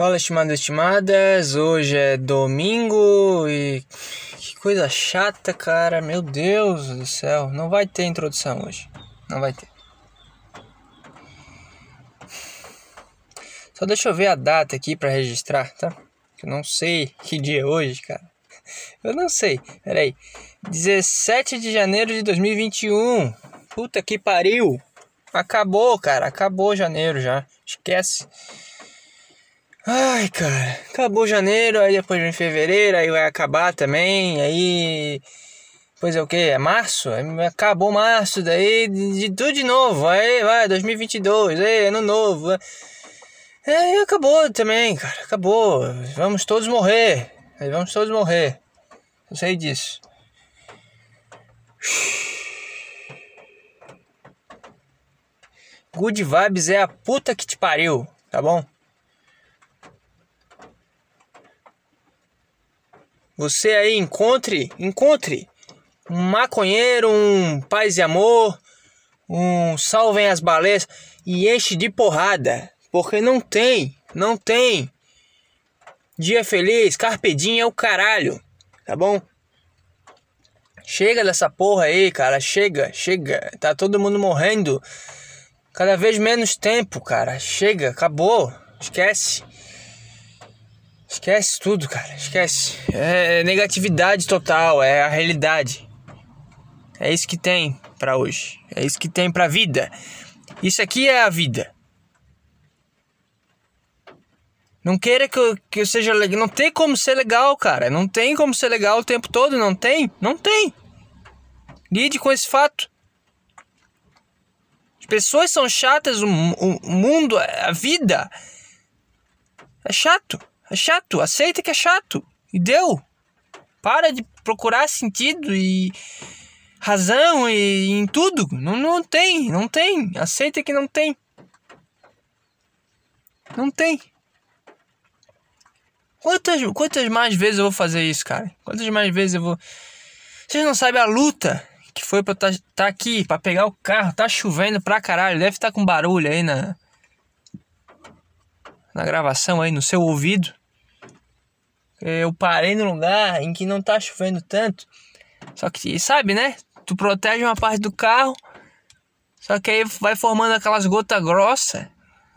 Fala, estimados e estimadas. Hoje é domingo e que coisa chata, cara. Meu Deus do céu. Não vai ter introdução hoje. Não vai ter. Só deixa eu ver a data aqui para registrar, tá? Eu não sei que dia é hoje, cara. Eu não sei. Pera aí. 17 de janeiro de 2021. Puta que pariu. Acabou, cara. Acabou janeiro já. Esquece. Ai, cara, acabou janeiro, aí depois vem fevereiro, aí vai acabar também, aí. Depois é o que? É março? Acabou março, daí de, de, tudo de novo, aí vai, 2022, aí, ano novo. É, acabou também, cara, acabou. Vamos todos morrer, aí vamos todos morrer. Eu sei disso. Good vibes é a puta que te pariu, tá bom? Você aí encontre, encontre um maconheiro, um paz e amor, um salvem as baleias e enche de porrada, porque não tem, não tem. Dia feliz, carpedinho é o caralho, tá bom? Chega dessa porra aí, cara, chega, chega. Tá todo mundo morrendo. Cada vez menos tempo, cara. Chega, acabou. Esquece. Esquece tudo, cara. Esquece. É negatividade total, é a realidade. É isso que tem para hoje. É isso que tem pra vida. Isso aqui é a vida. Não queira que eu, que eu seja legal. Não tem como ser legal, cara. Não tem como ser legal o tempo todo. Não tem. Não tem. Lide com esse fato. As pessoas são chatas. O, o mundo, a vida. É chato. É chato, aceita que é chato. E deu. Para de procurar sentido e razão e em tudo. Não, não tem, não tem. Aceita que não tem. Não tem. Quantas, quantas mais vezes eu vou fazer isso, cara? Quantas mais vezes eu vou. Vocês não sabem a luta que foi pra estar tá, tá aqui, pra pegar o carro. Tá chovendo pra caralho. Deve estar tá com barulho aí na. Na gravação aí, no seu ouvido eu parei no lugar em que não tá chovendo tanto. Só que, sabe, né? Tu protege uma parte do carro, só que aí vai formando aquelas gotas grossas.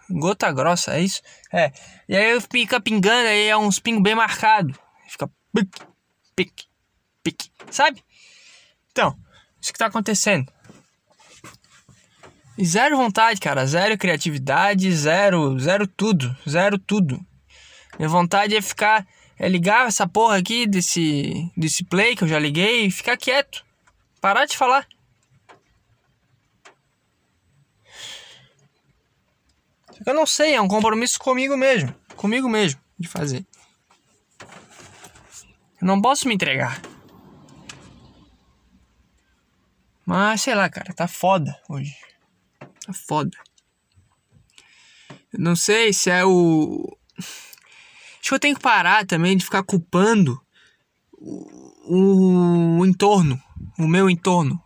Gota grossa, é isso? É. E aí fica pingando, aí é uns pingos bem marcados. Fica pique, pique, pique. Sabe? Então, isso que tá acontecendo. E zero vontade, cara. Zero criatividade, zero, zero tudo. Zero tudo. Minha vontade é ficar é ligar essa porra aqui desse, desse play que eu já liguei e ficar quieto. Parar de falar. Eu não sei, é um compromisso comigo mesmo. Comigo mesmo de fazer. Eu não posso me entregar. Mas sei lá, cara, tá foda hoje. Tá foda. Eu não sei se é o Acho que eu tenho que parar também de ficar culpando o, o entorno, o meu entorno.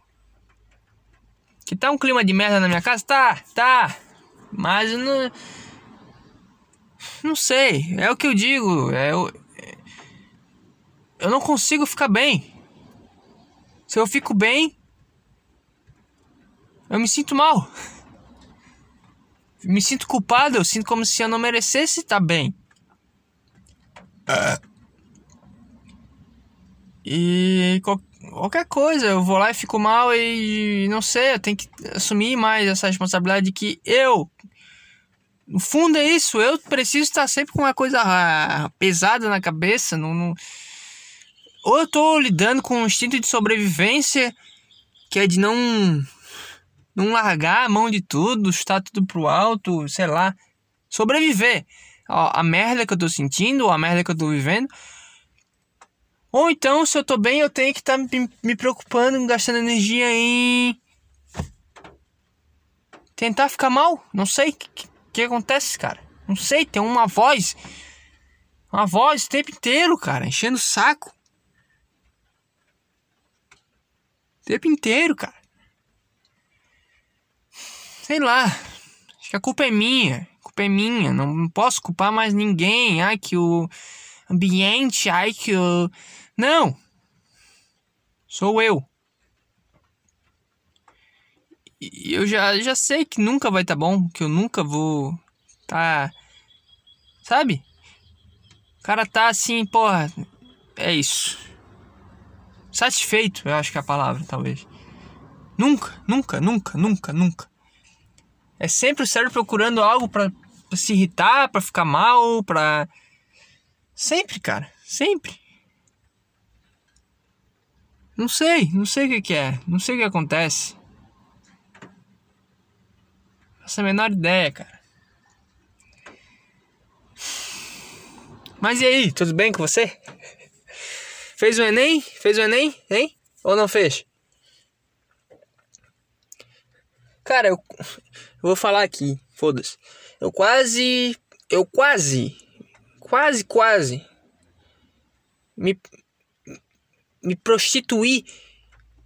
Que tá um clima de merda na minha casa? Tá, tá. Mas eu não. Não sei. É o que eu digo. É, eu, eu não consigo ficar bem. Se eu fico bem, eu me sinto mal. Me sinto culpado, eu sinto como se eu não merecesse estar bem. E qualquer coisa, eu vou lá e fico mal e não sei, eu tenho que assumir mais essa responsabilidade de que eu. No fundo é isso, eu preciso estar sempre com uma coisa pesada na cabeça. Não, não... Ou eu tô lidando com um instinto de sobrevivência, que é de não. não largar a mão de tudo, chutar tudo pro alto, sei lá. Sobreviver a, a merda que eu tô sentindo, a merda que eu tô vivendo. Ou então, se eu tô bem, eu tenho que estar tá me, me preocupando, gastando energia em. Tentar ficar mal. Não sei o que, que acontece, cara. Não sei, tem uma voz. Uma voz o tempo inteiro, cara, enchendo o saco. O tempo inteiro, cara. Sei lá. Acho que a culpa é minha culpa é minha, não posso culpar mais ninguém. Ai, que o ambiente, ai, que o. Não! Sou eu. E eu já, já sei que nunca vai estar tá bom, que eu nunca vou tá. Sabe? O cara tá assim, porra, é isso. Satisfeito, eu acho que é a palavra, talvez. Nunca, nunca, nunca, nunca, nunca. É sempre o cérebro procurando algo para se irritar, para ficar mal, pra. Sempre, cara. Sempre. Não sei, não sei o que, que é. Não sei o que acontece. Faço a menor ideia, cara. Mas e aí, tudo bem com você? Fez o Enem? Fez o Enem? Hein? Ou não fez? Cara, eu, eu vou falar aqui, foda-se. Eu quase. Eu quase. Quase, quase. Me. Me prostituí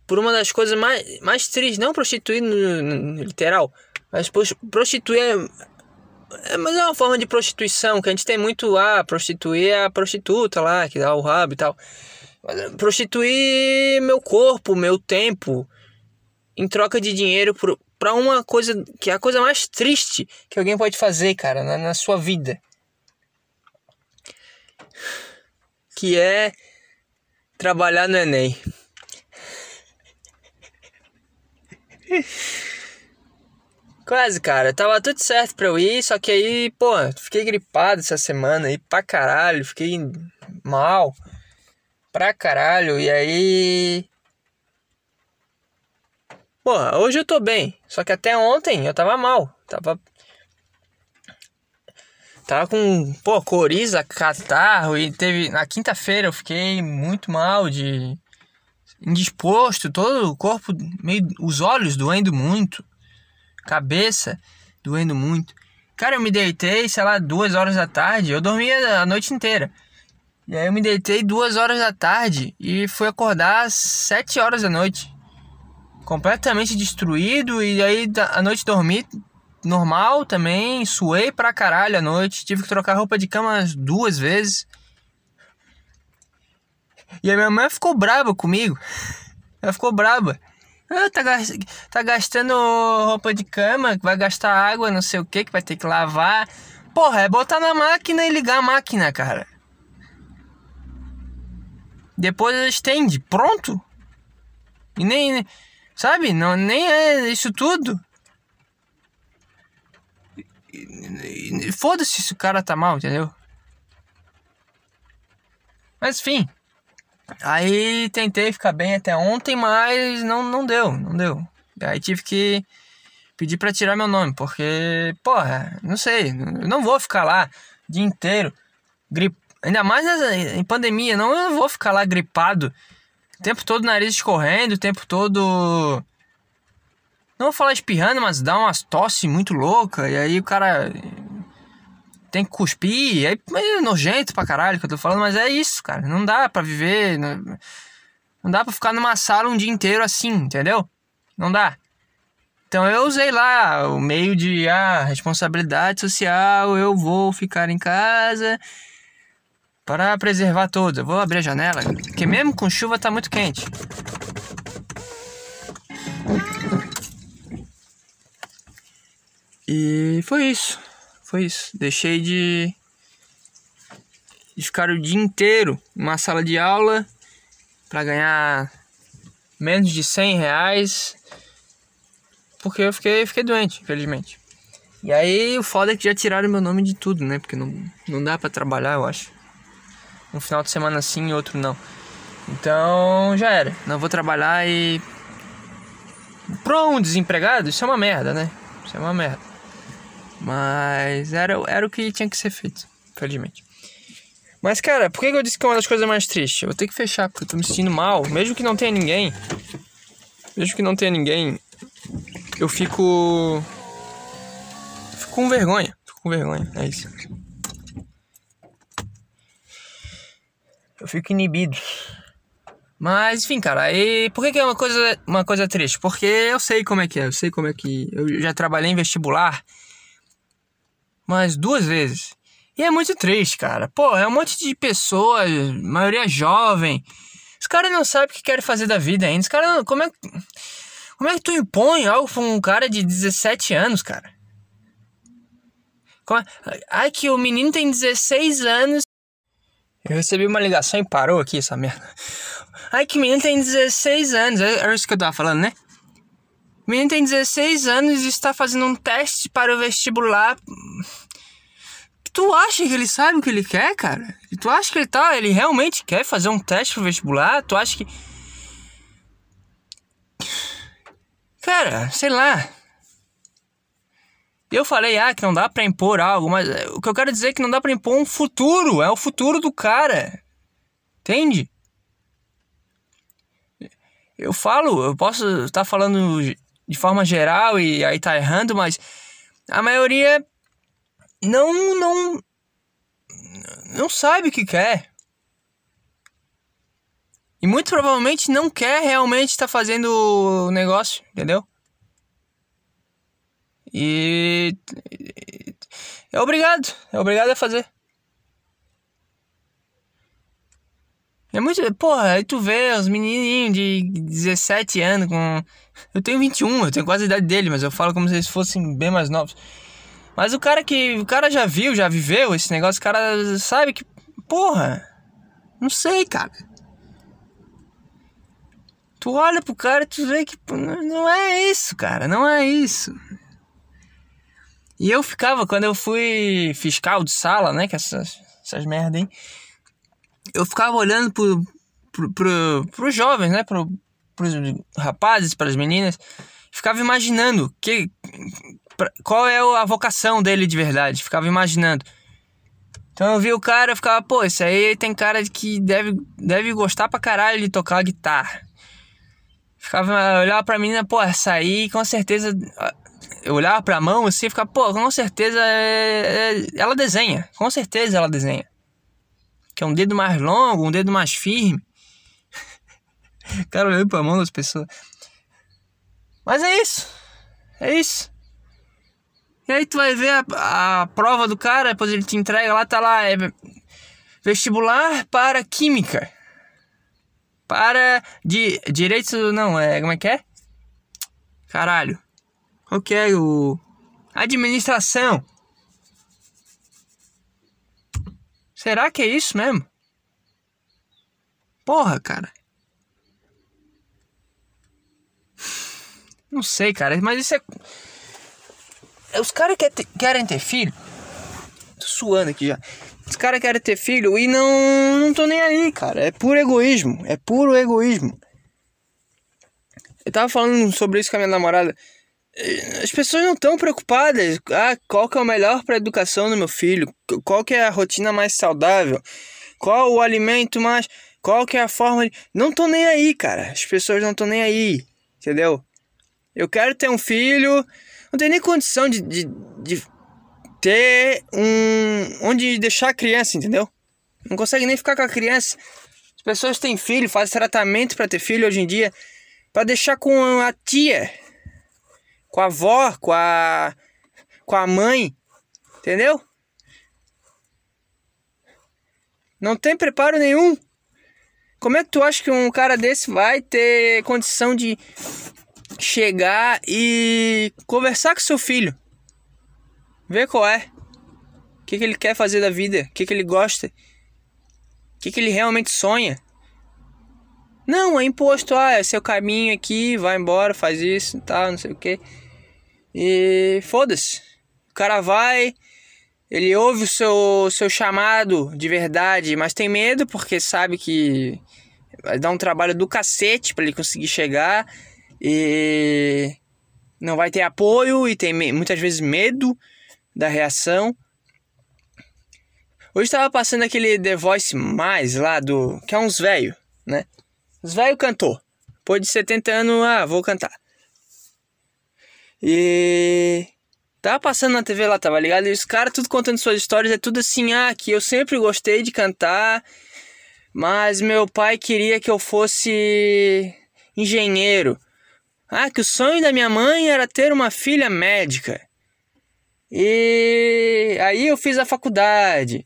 por uma das coisas mais, mais tristes. Não prostituir no, no literal, mas prostituir é, é, mas é uma forma de prostituição que a gente tem muito. Ah, prostituir a prostituta lá, que dá o rabo e tal. Prostituir meu corpo, meu tempo, em troca de dinheiro para uma coisa que é a coisa mais triste que alguém pode fazer, cara, na, na sua vida. Que é trabalhar no Enem. Quase, cara. Tava tudo certo pra eu ir, só que aí, pô, fiquei gripado essa semana aí pra caralho. Fiquei mal pra caralho. E aí Pô, hoje eu tô bem. Só que até ontem eu tava mal. Tava. Tava com, pô, coriza, catarro. E teve. Na quinta-feira eu fiquei muito mal de. Indisposto, todo o corpo, meio. Os olhos doendo muito. Cabeça doendo muito. Cara, eu me deitei, sei lá, duas horas da tarde. Eu dormia a noite inteira. E aí eu me deitei duas horas da tarde e fui acordar às sete horas da noite completamente destruído e aí a noite dormi normal também, suei pra caralho a noite, tive que trocar roupa de cama duas vezes. E a minha mãe ficou brava comigo. Ela ficou brava. Ah, tá, tá gastando roupa de cama, vai gastar água, não sei o que, que vai ter que lavar. Porra, é botar na máquina e ligar a máquina, cara. Depois estende, pronto. E nem. Sabe? Não, nem é isso tudo. Foda-se se o cara tá mal, entendeu? Mas enfim. Aí tentei ficar bem até ontem, mas não, não deu, não deu. Aí tive que pedir para tirar meu nome, porque, porra, não sei, eu não vou ficar lá o dia inteiro, grip... ainda mais em pandemia, não eu vou ficar lá gripado o tempo todo nariz escorrendo, o tempo todo. Não vou falar espirrando, mas dá umas tosse muito louca. E aí o cara tem que cuspir. Aí é nojento pra caralho que eu tô falando, mas é isso, cara. Não dá pra viver. Não, não dá pra ficar numa sala um dia inteiro assim, entendeu? Não dá. Então eu usei lá o meio de ah, responsabilidade social, eu vou ficar em casa para preservar todos. Eu vou abrir a janela, porque mesmo com chuva tá muito quente. E foi isso. Foi isso. Deixei de, de ficar o dia inteiro numa sala de aula para ganhar menos de 100 reais. Porque eu fiquei, fiquei doente, infelizmente. E aí o foda é que já tiraram meu nome de tudo, né? Porque não, não dá para trabalhar, eu acho um final de semana sim e outro não. Então já era. Não vou trabalhar e. Pra um desempregado, isso é uma merda, né? Isso é uma merda. Mas era, era o que tinha que ser feito, felizmente. Mas, cara, por que eu disse que é uma das coisas mais tristes? Eu vou ter que fechar, porque eu tô me sentindo mal. Mesmo que não tenha ninguém. Mesmo que não tenha ninguém. Eu fico. Fico com vergonha. Fico com vergonha, é isso. Eu fico inibido. Mas, enfim, cara, e por que, que é uma coisa, uma coisa triste? Porque eu sei como é que é, eu sei como é que. Eu já trabalhei em vestibular. Mas duas vezes. E é muito triste, cara. Pô, é um monte de pessoas, maioria jovem. Os caras não sabem o que querem fazer da vida ainda. Os caras. Como é, como é que tu impõe algo pra um cara de 17 anos, cara? Como, ai, que o menino tem 16 anos. Eu recebi uma ligação e parou aqui essa merda. Ai, que o menino tem 16 anos. Era isso que eu tava falando, né? O menino tem 16 anos e está fazendo um teste para o vestibular. Tu acha que ele sabe o que ele quer, cara? Tu acha que ele tá, ele realmente quer fazer um teste pro vestibular? Tu acha que Cara, sei lá. Eu falei, ah, que não dá pra impor algo, mas eh, o que eu quero dizer é que não dá pra impor um futuro. É o futuro do cara. Entende? Eu falo, eu posso estar falando de forma geral e aí tá errando, mas a maioria não não não sabe o que quer. E muito provavelmente não quer realmente estar tá fazendo o negócio, entendeu? E é obrigado, é obrigado a fazer. É muito. Porra, aí tu vê os menininhos de 17 anos com. Eu tenho 21, eu tenho quase a idade dele, mas eu falo como se eles fossem bem mais novos. Mas o cara que. O cara já viu, já viveu esse negócio, o cara sabe que. Porra. Não sei, cara. Tu olha pro cara e tu vê que. Não é isso, cara. Não é isso. E eu ficava, quando eu fui fiscal de sala, né? Que essas, essas merda, hein? Eu ficava olhando pro, pro, pro, pros jovens, né? Pro, pros rapazes, para as meninas. Ficava imaginando que, qual é a vocação dele de verdade. Ficava imaginando. Então eu vi o cara, eu ficava, pô, esse aí tem cara que deve, deve gostar pra caralho de tocar guitarra. Ficava, olhava pra menina, pô, essa aí com certeza eu olhava pra mão assim e ficava, pô, com certeza é, é, ela desenha. Com certeza ela desenha. Que é um dedo mais longo, um dedo mais firme. cara olhando pra mão das pessoas. Mas é isso. É isso. E aí tu vai ver a, a prova do cara, depois ele te entrega lá, tá lá, é vestibular para química. Para de direito, não, é, como é que é? Caralho. Ok, o. Administração. Será que é isso mesmo? Porra, cara. Não sei, cara, mas isso é. Os caras quer ter, querem ter filho. Tô suando aqui já. Os caras querem ter filho e não. Não tô nem aí, cara. É puro egoísmo. É puro egoísmo. Eu tava falando sobre isso com a minha namorada as pessoas não estão preocupadas. Ah, qual que é o melhor para a educação do meu filho? Qual que é a rotina mais saudável? Qual o alimento mais... Qual que é a forma. Não estão nem aí, cara. As pessoas não estão nem aí, entendeu? Eu quero ter um filho... Não tem nem condição de, de, de ter um... Onde deixar a criança, entendeu? Não consegue nem ficar com a criança. As pessoas têm filho, fazem tratamento para ter filho hoje em dia. para deixar com a tia com a avó, com a com a mãe, entendeu? Não tem preparo nenhum. Como é que tu acha que um cara desse vai ter condição de chegar e conversar com seu filho? Ver qual é. O que, que ele quer fazer da vida? O que, que ele gosta? O que, que ele realmente sonha? Não, é imposto. Ah, é seu caminho aqui, vai embora, faz isso e tal, não sei o que. E foda-se. O cara vai, ele ouve o seu, seu chamado de verdade, mas tem medo porque sabe que vai dar um trabalho do cacete para ele conseguir chegar e não vai ter apoio e tem muitas vezes medo da reação. Hoje estava passando aquele The Voice mais lá do que é uns velho, né? Os velho cantor. Depois de 70 anos, ah, vou cantar. E tava passando na TV lá, tava ligado? E os caras tudo contando suas histórias, é tudo assim, ah, que eu sempre gostei de cantar, mas meu pai queria que eu fosse engenheiro. Ah, que o sonho da minha mãe era ter uma filha médica. E aí eu fiz a faculdade.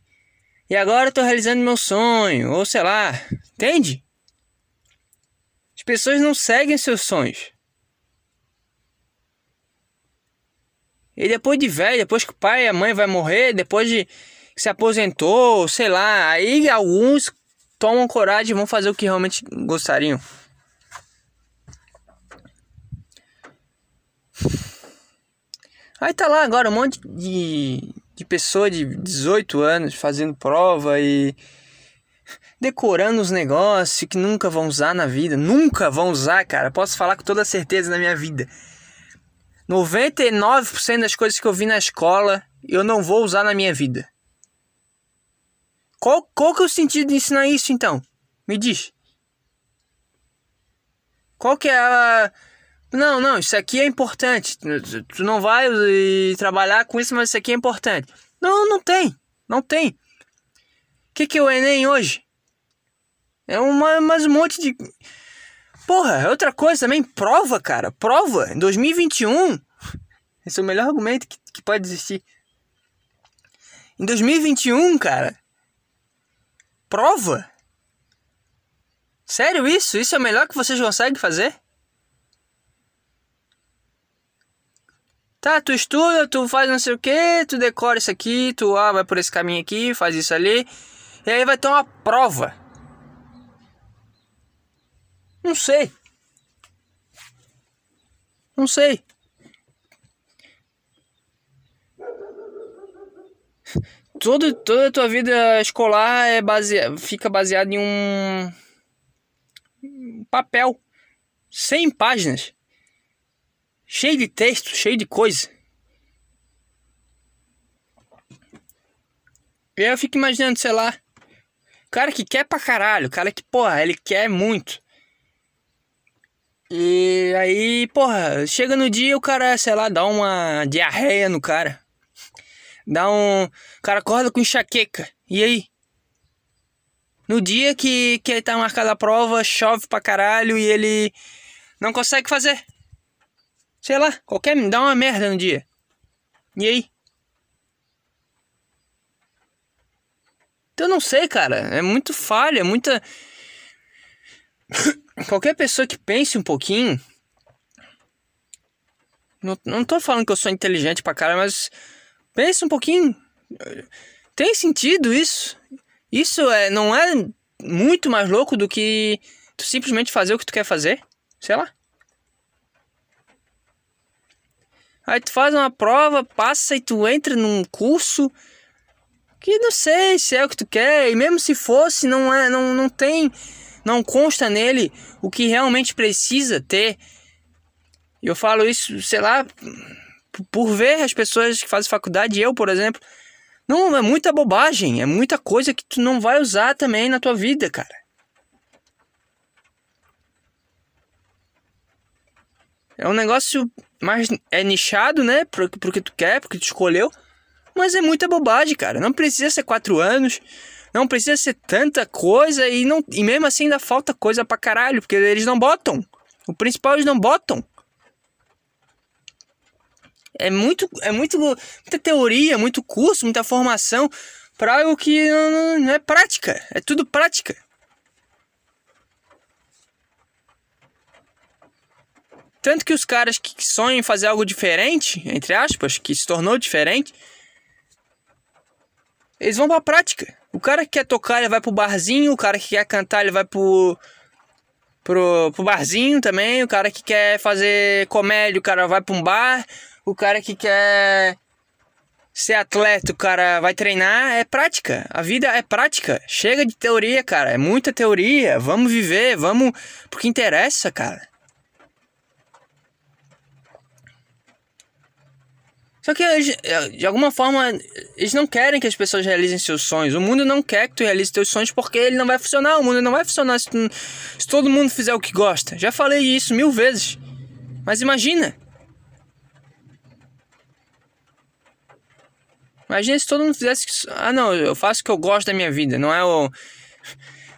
E agora eu tô realizando meu sonho, ou sei lá, entende? As pessoas não seguem seus sonhos. E depois de velho, depois que o pai e a mãe vai morrer, depois de que se aposentou, sei lá, aí alguns tomam coragem e vão fazer o que realmente gostariam. Aí tá lá agora um monte de, de pessoa de 18 anos fazendo prova e decorando os negócios que nunca vão usar na vida. Nunca vão usar, cara. Posso falar com toda certeza na minha vida. 99% das coisas que eu vi na escola eu não vou usar na minha vida. Qual, qual que é o sentido de ensinar isso então? Me diz. Qual que é a. Não, não, isso aqui é importante. Tu não vai trabalhar com isso, mas isso aqui é importante. Não, não tem. Não tem. O que, que é o Enem hoje? É uma, mais um monte de. Porra, é outra coisa também. Prova, cara. Prova. Em 2021. Esse é o melhor argumento que, que pode existir. Em 2021, cara. Prova. Sério isso? Isso é o melhor que vocês conseguem fazer? Tá, tu estuda, tu faz não sei o que, tu decora isso aqui, tu ah, vai por esse caminho aqui, faz isso ali. E aí vai ter uma prova. Não sei. Não sei. Todo, toda a tua vida escolar é base, fica baseada em um papel. 100 páginas. Cheio de texto, cheio de coisa. E aí eu fico imaginando, sei lá. Cara que quer pra caralho, cara que, porra, ele quer muito. E aí, porra, chega no dia o cara, sei lá, dá uma diarreia no cara. Dá um. O cara acorda com enxaqueca. E aí? No dia que, que ele tá marcado a prova, chove pra caralho e ele não consegue fazer. Sei lá, qualquer. dá uma merda no dia. E aí? Então eu não sei, cara. É muito falha, é muita. Qualquer pessoa que pense um pouquinho. Não, não tô falando que eu sou inteligente pra cara, mas pense um pouquinho. Tem sentido isso? Isso é, não é muito mais louco do que tu simplesmente fazer o que tu quer fazer? Sei lá. Aí tu faz uma prova, passa e tu entra num curso que não sei se é o que tu quer, e mesmo se fosse, não é, não, não tem não consta nele o que realmente precisa ter. Eu falo isso, sei lá, por ver as pessoas que fazem faculdade, eu, por exemplo, não, é muita bobagem, é muita coisa que tu não vai usar também na tua vida, cara. É um negócio mais é nichado, né? Pro, pro que tu quer, porque tu escolheu. Mas é muita bobagem, cara. Não precisa ser quatro anos. Não precisa ser tanta coisa e, não, e mesmo assim ainda falta coisa pra caralho, porque eles não botam. O principal eles não botam. É muito, é muito, muita teoria, muito curso, muita formação para algo que não, não é prática. É tudo prática. Tanto que os caras que sonham em fazer algo diferente, entre aspas, que se tornou diferente, eles vão pra prática. O cara que quer tocar, ele vai pro barzinho. O cara que quer cantar, ele vai pro, pro, pro barzinho também. O cara que quer fazer comédia, o cara vai pra um bar. O cara que quer ser atleta, o cara vai treinar. É prática. A vida é prática. Chega de teoria, cara. É muita teoria. Vamos viver, vamos. Porque interessa, cara. Só que eh, de alguma forma eles não querem que as pessoas realizem seus sonhos. O mundo não quer que tu realize teus sonhos porque ele não vai funcionar. O mundo não vai funcionar se, tu, se todo mundo fizer o que gosta. Já falei isso mil vezes. Mas imagina. Imagina se todo mundo fizesse. Ah, não, eu faço o que eu gosto da minha vida. Não é o.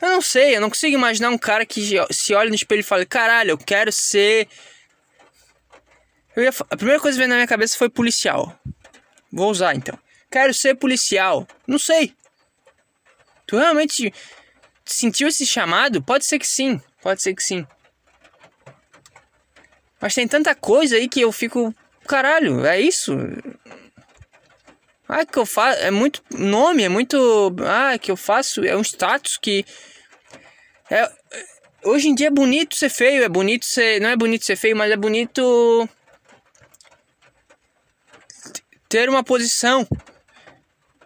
Eu não sei, eu não consigo imaginar um cara que se olha no espelho e fala: caralho, eu quero ser Ia, a primeira coisa que veio na minha cabeça foi policial. Vou usar então. Quero ser policial. Não sei. Tu realmente sentiu esse chamado? Pode ser que sim. Pode ser que sim. Mas tem tanta coisa aí que eu fico. Caralho, é isso? Ah, que eu faço. É muito nome, é muito. Ah, que eu faço. É um status que. É, hoje em dia é bonito ser feio, é bonito ser. Não é bonito ser feio, mas é bonito. Ter uma posição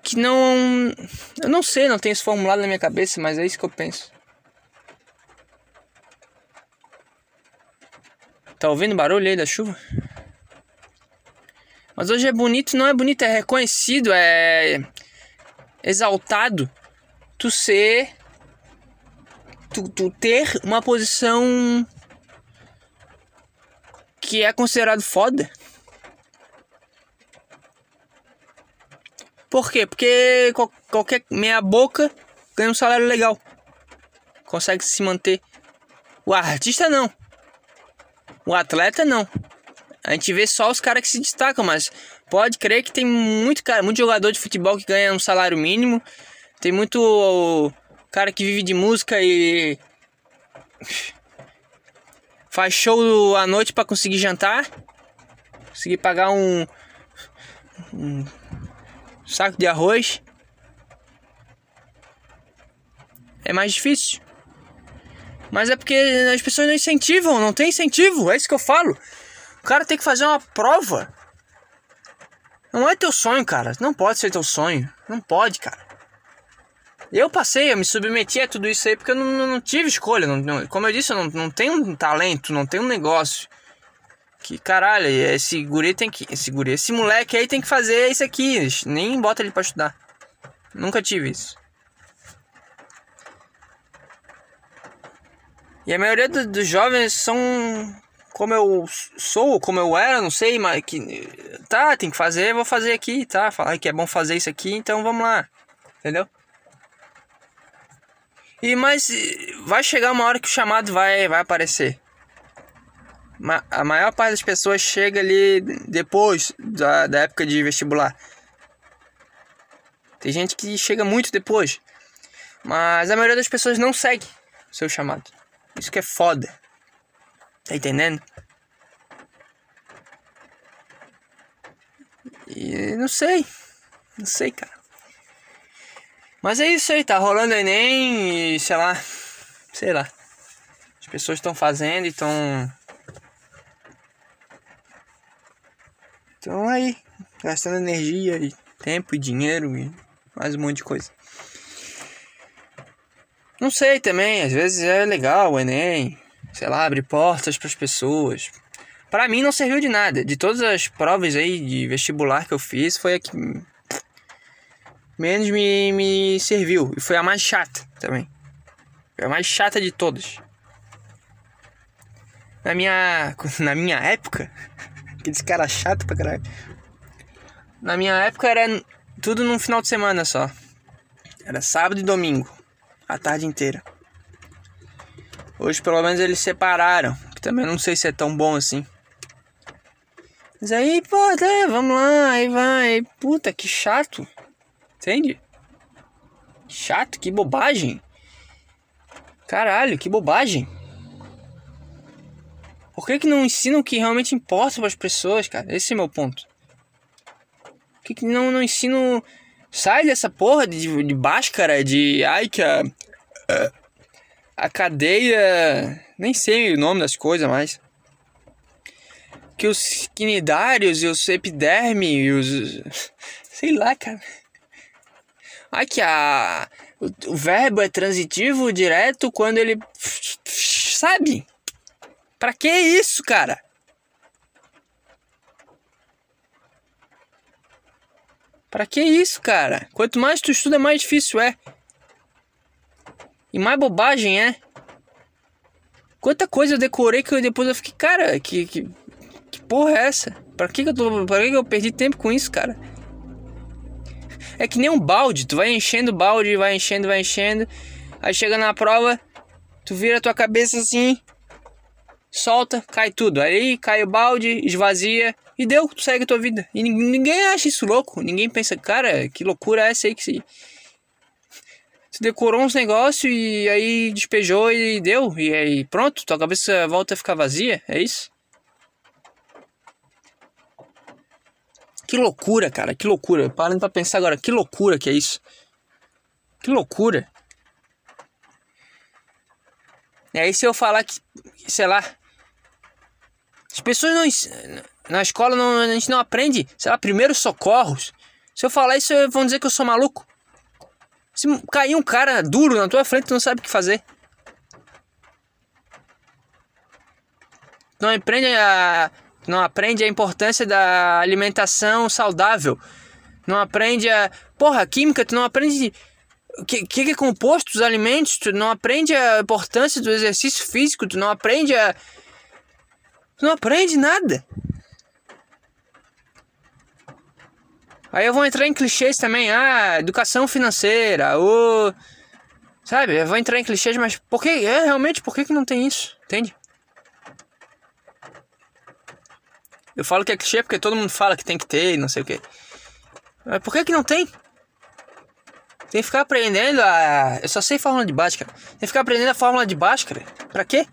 que não. Eu não sei, não tenho isso formulado na minha cabeça, mas é isso que eu penso. Tá ouvindo barulho aí da chuva? Mas hoje é bonito, não é bonito, é reconhecido, é exaltado tu ser. Tu, tu ter uma posição que é considerado foda. Por quê? Porque qualquer meia boca ganha um salário legal. Consegue se manter. O artista não. O atleta não. A gente vê só os caras que se destacam, mas pode crer que tem muito cara, muito jogador de futebol que ganha um salário mínimo. Tem muito cara que vive de música e faz show à noite para conseguir jantar, conseguir pagar um, um saco de arroz. É mais difícil. Mas é porque as pessoas não incentivam, não tem incentivo, é isso que eu falo. O cara tem que fazer uma prova. Não é teu sonho, cara. Não pode ser teu sonho. Não pode, cara. Eu passei, eu me submeti a tudo isso aí porque eu não, não, tive escolha. Não, não, como eu disse, eu não, não tenho um talento, não tenho um negócio. Que caralho, esse guri tem que. Esse guri, esse moleque aí tem que fazer isso aqui. Nem bota ele pra estudar. Nunca tive isso. E a maioria do, dos jovens são como eu sou, como eu era, não sei, mas que tá, tem que fazer, vou fazer aqui, tá? Falar que é bom fazer isso aqui, então vamos lá. Entendeu? E mas vai chegar uma hora que o chamado vai vai aparecer a maior parte das pessoas chega ali depois da, da época de vestibular. Tem gente que chega muito depois. Mas a maioria das pessoas não segue o seu chamado. Isso que é foda. Tá entendendo? E não sei. Não sei, cara. Mas é isso aí, tá rolando Enem e sei lá. Sei lá. As pessoas estão fazendo e estão Então aí, gastando energia e tempo e dinheiro e mais um monte de coisa. Não sei também, às vezes é legal o Enem, sei lá, abre portas para as pessoas. Para mim não serviu de nada. De todas as provas aí de vestibular que eu fiz, foi a que menos me, me serviu. E foi a mais chata também. Foi a mais chata de todas. Na minha, na minha época, Aqueles caras chato pra caralho. Na minha época era tudo num final de semana só. Era sábado e domingo. A tarde inteira. Hoje pelo menos eles separaram. Que também não sei se é tão bom assim. Mas aí, pô, tá, vamos lá, aí vai. Puta, que chato. Entende? Chato, que bobagem. Caralho, que bobagem. Por que, que não ensinam o que realmente importa para as pessoas, cara? Esse é meu ponto. Por que, que não, não ensinam. Sai dessa porra de, de báscara, de. Ai, que a. A cadeia. Nem sei o nome das coisas mais. Que os quinidários e os epiderme e os. Sei lá, cara. Ai, que a. O, verbo é transitivo direto quando ele. Sabe? Pra que isso, cara? Pra que isso, cara? Quanto mais tu estuda, mais difícil é. E mais bobagem é. Quanta coisa eu decorei que eu depois eu fiquei, cara, que, que, que porra é essa? Pra que, que eu tô. Pra que, que eu perdi tempo com isso, cara? É que nem um balde, tu vai enchendo o balde, vai enchendo, vai enchendo. Aí chega na prova, tu vira a tua cabeça assim, solta, cai tudo. Aí cai o balde, esvazia, E deu, tu segue a tua vida. E ninguém acha isso louco. Ninguém pensa, cara, que loucura é essa aí que se. Tu decorou uns negócios e aí despejou e deu. E aí pronto, tua cabeça volta a ficar vazia. É isso? Que loucura, cara, que loucura. Parando pra pensar agora, que loucura que é isso. Que loucura. E aí se eu falar que, sei lá, as pessoas não. Na escola não, a gente não aprende, sei lá, primeiros socorros. Se eu falar isso, vão dizer que eu sou maluco. Se cair um cara duro na tua frente, tu não sabe o que fazer. Não aprende a, não aprende a importância da alimentação saudável. Não aprende a. Porra, química, tu não aprende. O que, que é composto dos alimentos? Tu não aprende a importância do exercício físico, tu não aprende a. Tu não aprende nada. Aí eu vou entrar em clichês também, ah, educação financeira, ou. Sabe, eu vou entrar em clichês, mas por que? É, realmente, por que, que não tem isso? Entende? Eu falo que é clichê porque todo mundo fala que tem que ter e não sei o que. Mas por que que não tem? Tem que ficar aprendendo a. Eu só sei fórmula de Bhaskara. Tem que ficar aprendendo a fórmula de Bhaskara. Pra quê?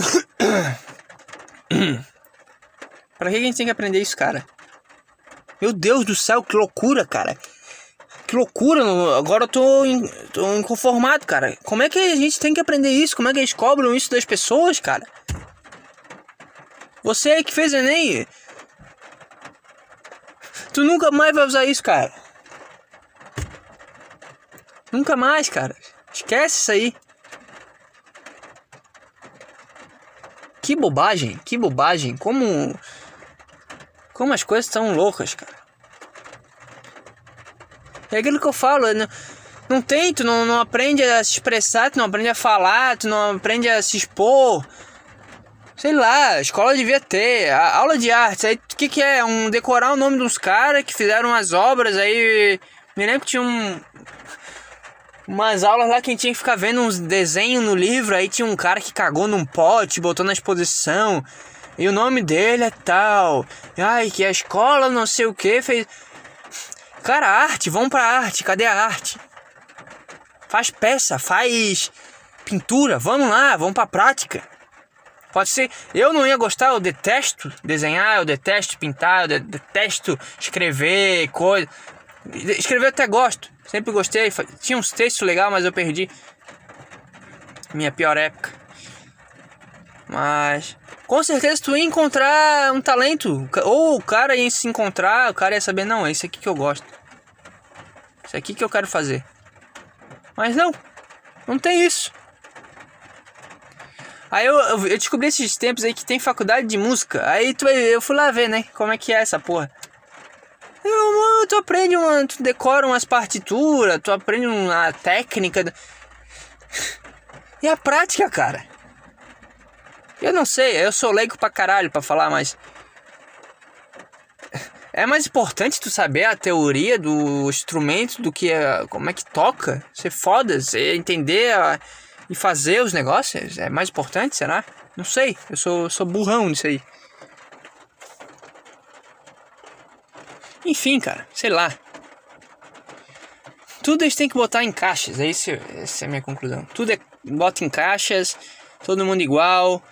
pra que a gente tem que aprender isso, cara? Meu Deus do céu, que loucura, cara. Que loucura, agora eu tô, tô inconformado, cara. Como é que a gente tem que aprender isso? Como é que eles cobram isso das pessoas, cara? Você que fez Enem. Tu nunca mais vai usar isso, cara. Nunca mais, cara. Esquece isso aí. Que bobagem, que bobagem. Como como as coisas são loucas, cara. É aquilo que eu falo, não, não tem, tu não, não aprende a se expressar, tu não aprende a falar, tu não aprende a se expor. Sei lá, a escola devia ter. A aula de arte, aí o que, que é? Um decorar o nome dos caras que fizeram as obras, aí. Me lembro que tinha um. Umas aulas lá que a gente tinha que ficar vendo uns desenhos no livro, aí tinha um cara que cagou num pote, botou na exposição. E o nome dele é tal. Ai, que a escola não sei o que fez. Cara, arte, vamos pra arte. Cadê a arte? Faz peça, faz pintura. Vamos lá, vamos pra prática. Pode ser. Eu não ia gostar, eu detesto desenhar, eu detesto pintar, eu detesto escrever coisa. Escrever até gosto. Sempre gostei. Tinha uns textos legais, mas eu perdi. Minha pior época. Mas com certeza tu ia encontrar um talento. Ou o cara ia se encontrar, o cara ia saber, não, é isso aqui que eu gosto. Isso aqui que eu quero fazer. Mas não, não tem isso. Aí eu, eu, descobri esses tempos aí que tem faculdade de música. Aí tu, eu fui lá ver, né? Como é que é essa porra. Eu, tu aprende uma. Tu decora umas partituras, tu aprende uma técnica. E a prática, cara. Eu não sei, eu sou leigo pra caralho pra falar, mas. É mais importante tu saber a teoria do instrumento do que a, como é que toca. Ser foda, você entender a, e fazer os negócios. É mais importante, será? Não sei, eu sou, sou burrão nisso aí. Enfim, cara, sei lá. Tudo eles têm que botar em caixas, é isso, essa é a minha conclusão. Tudo é bota em caixas, todo mundo igual,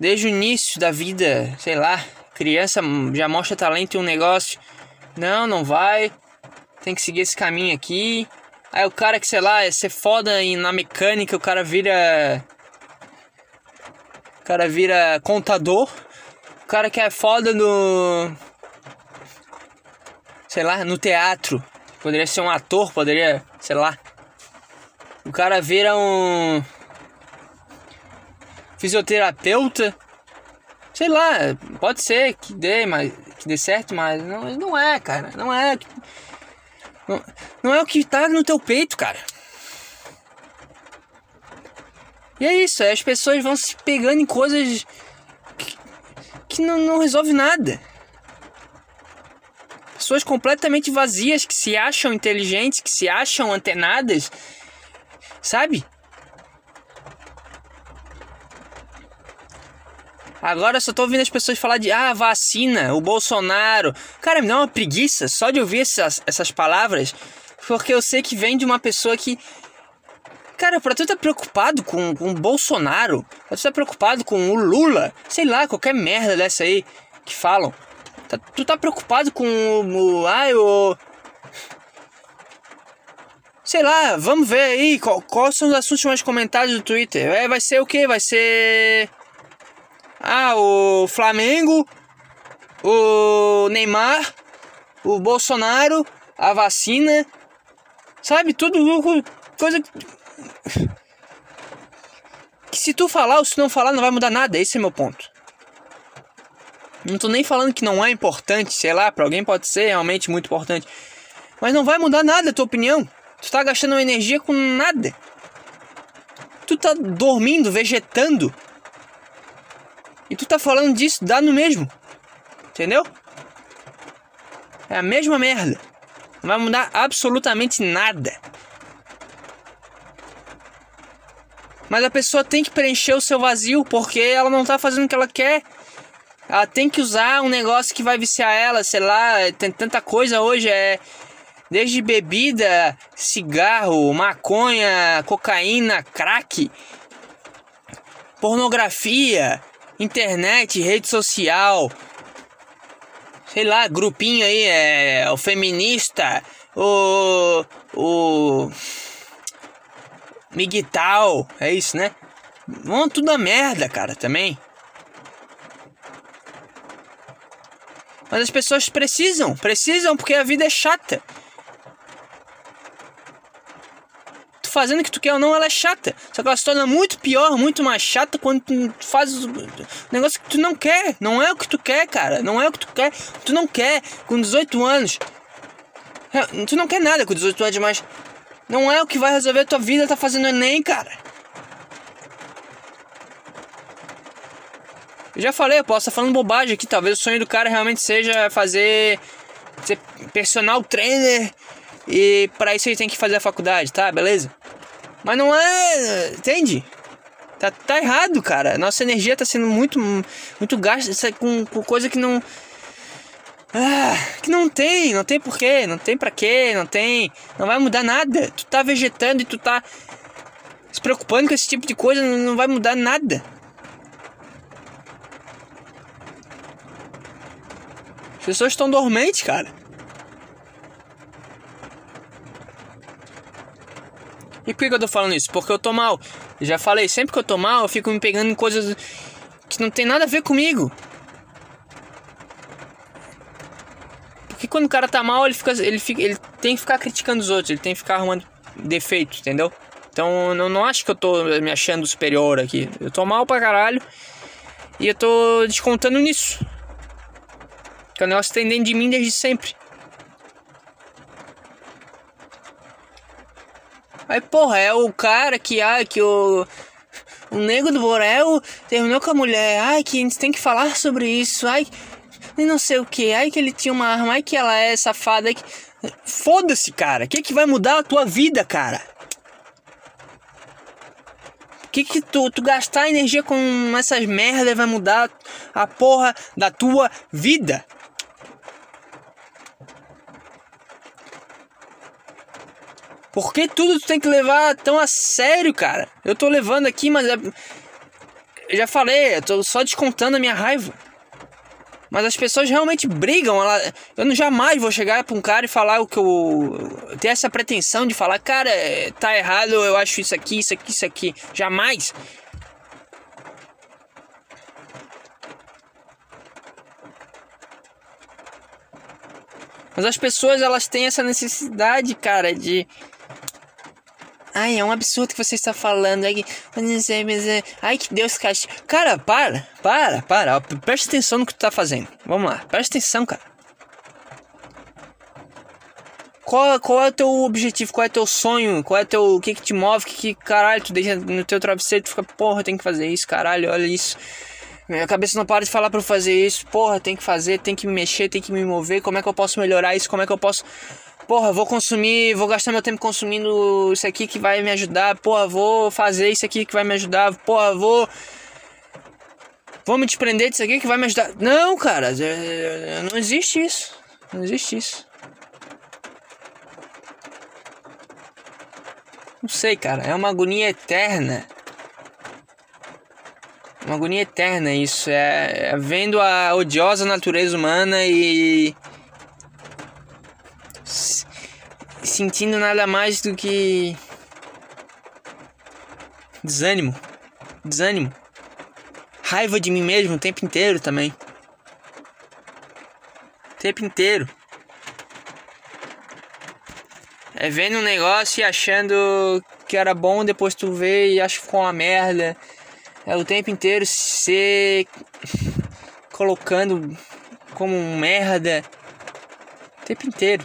desde o início da vida, sei lá, criança já mostra talento em um negócio. Não, não vai. Tem que seguir esse caminho aqui. Aí o cara que, sei lá, é ser foda em, na mecânica, o cara vira. O cara vira contador. O cara que é foda no. Sei lá, no teatro. Poderia ser um ator, poderia, sei lá. O cara vira um fisioterapeuta. Sei lá, pode ser que dê, mas que dê certo, mas não, não é, cara. Não é. Não, não é o que tá no teu peito, cara. E é isso, as pessoas vão se pegando em coisas que, que não, não resolve nada. Pessoas completamente vazias que se acham inteligentes, que se acham antenadas, sabe? Agora só tô ouvindo as pessoas falar de ah, vacina, o Bolsonaro. Cara, me dá uma preguiça só de ouvir essas, essas palavras, porque eu sei que vem de uma pessoa que. Cara, pra tu tá preocupado com, com o Bolsonaro, pra tu tá preocupado com o Lula, sei lá, qualquer merda dessa aí que falam. Tá, tu tá preocupado com o. o ai, o. Sei lá, vamos ver aí qual, quais são os assuntos mais comentados do Twitter. É, vai ser o que? Vai ser. Ah, o Flamengo, o Neymar, o Bolsonaro, a vacina, sabe? Tudo coisa que se tu falar ou se não falar não vai mudar nada, esse é meu ponto. Não tô nem falando que não é importante, sei lá, para alguém pode ser realmente muito importante. Mas não vai mudar nada a tua opinião. Tu tá gastando energia com nada. Tu tá dormindo, vegetando, e tu tá falando disso, dá no mesmo. Entendeu? É a mesma merda. Não vai mudar absolutamente nada. Mas a pessoa tem que preencher o seu vazio porque ela não tá fazendo o que ela quer. Ela tem que usar um negócio que vai viciar ela, sei lá, tem tanta coisa hoje, é desde bebida, cigarro, maconha, cocaína, crack, pornografia, internet, rede social, sei lá, grupinho aí, é o feminista, o. o. Miguel, é isso, né? Vão tudo a merda, cara, também. Mas as pessoas precisam, precisam porque a vida é chata. fazendo o que tu quer ou não, ela é chata. Só que ela se torna muito pior, muito mais chata quando tu faz o negócio que tu não quer. Não é o que tu quer, cara. Não é o que tu quer. Tu não quer com 18 anos. Tu não quer nada com 18 anos, mas não é o que vai resolver a tua vida, tá fazendo Enem, cara. Eu já falei, eu posso estar falando bobagem aqui. Talvez o sonho do cara realmente seja fazer. ser personal trainer. E para isso ele tem que fazer a faculdade, tá? Beleza? Mas não é. Entende? Tá, tá errado, cara. Nossa energia tá sendo muito, muito gasta com, com coisa que não. Ah, que não tem, não tem porquê, não tem pra quê, não tem. Não vai mudar nada. Tu tá vegetando e tu tá se preocupando com esse tipo de coisa, não vai mudar nada. As pessoas estão dormentes, cara. E por que eu tô falando isso? Porque eu tô mal. Eu já falei, sempre que eu tô mal, eu fico me pegando em coisas que não tem nada a ver comigo. Porque quando o cara tá mal, ele, fica, ele, fica, ele tem que ficar criticando os outros, ele tem que ficar arrumando defeito, entendeu? Então eu não acho que eu tô me achando superior aqui. Eu tô mal pra caralho. E eu tô descontando nisso. Que o negócio tem dentro de mim desde sempre. Aí, porra, é o cara que, ai, que o. O nego do Borel terminou com a mulher. Ai, que a gente tem que falar sobre isso. Ai, e não sei o que. Ai, que ele tinha uma arma. Ai, que ela é safada. Que... Foda-se, cara. O que, que vai mudar a tua vida, cara? que que tu, tu gastar energia com essas merdas vai mudar a porra da tua vida? Por que tudo tu tem que levar tão a sério, cara? Eu tô levando aqui, mas é... eu já falei, eu tô só descontando a minha raiva. Mas as pessoas realmente brigam. Ela... Eu não jamais vou chegar pra um cara e falar o que eu. ter essa pretensão de falar, cara, tá errado, eu acho isso aqui, isso aqui, isso aqui. Jamais. Mas as pessoas elas têm essa necessidade, cara, de Ai, é um absurdo que você está falando. Ai, ai que Deus castiga. Cara, para, para, para. Presta atenção no que tu tá fazendo. Vamos lá, presta atenção, cara. Qual, qual é o teu objetivo? Qual é o teu sonho? Qual é teu. O que que te move? Que, que caralho tu deixa no teu travesseiro? Tu fica, porra, tem que fazer isso, caralho, olha isso. Minha cabeça não para de falar para fazer isso. Porra, tem que fazer, tem que me mexer, tem que me mover. Como é que eu posso melhorar isso? Como é que eu posso porra, vou consumir, vou gastar meu tempo consumindo isso aqui que vai me ajudar, porra, vou fazer isso aqui que vai me ajudar, porra, vou. vou me desprender disso aqui que vai me ajudar. Não, cara, é, não existe isso. Não existe isso. Não sei, cara. É uma agonia eterna. Uma agonia eterna isso. É, é vendo a odiosa natureza humana e. Sentindo nada mais do que. Desânimo. Desânimo. Raiva de mim mesmo o tempo inteiro também. O tempo inteiro. É vendo um negócio e achando que era bom, depois tu vê e acha que ficou uma merda. É o tempo inteiro se colocando como merda. O tempo inteiro.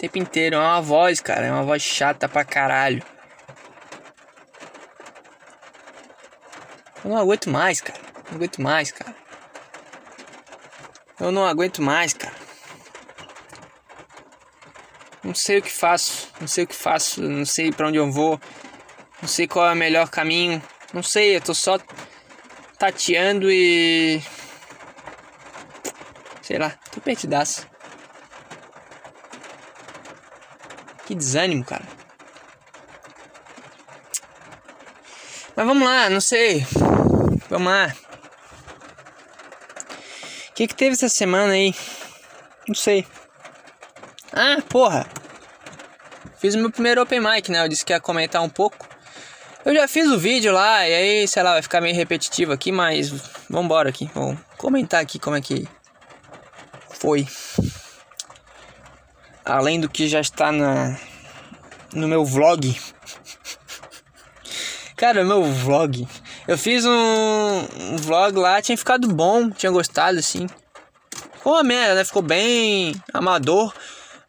Tempo inteiro. É uma voz, cara. É uma voz chata pra caralho. Eu não aguento mais, cara. Não aguento mais, cara. Eu não aguento mais, cara. Não sei o que faço, não sei o que faço, não sei para onde eu vou, não sei qual é o melhor caminho, não sei, eu tô só tateando e. Sei lá, tô perdidaço. Que desânimo, cara. Mas vamos lá, não sei. Vamos lá. O que, que teve essa semana aí? Não sei. Ah, porra! Fiz o meu primeiro open mic, né? Eu disse que ia comentar um pouco. Eu já fiz o vídeo lá, e aí, sei lá, vai ficar meio repetitivo aqui, mas vambora aqui. Vou comentar aqui como é que foi. Além do que já está na no meu vlog. Cara, meu vlog. Eu fiz um, um vlog lá, tinha ficado bom, tinha gostado assim. Ficou uma merda, né? Ficou bem amador.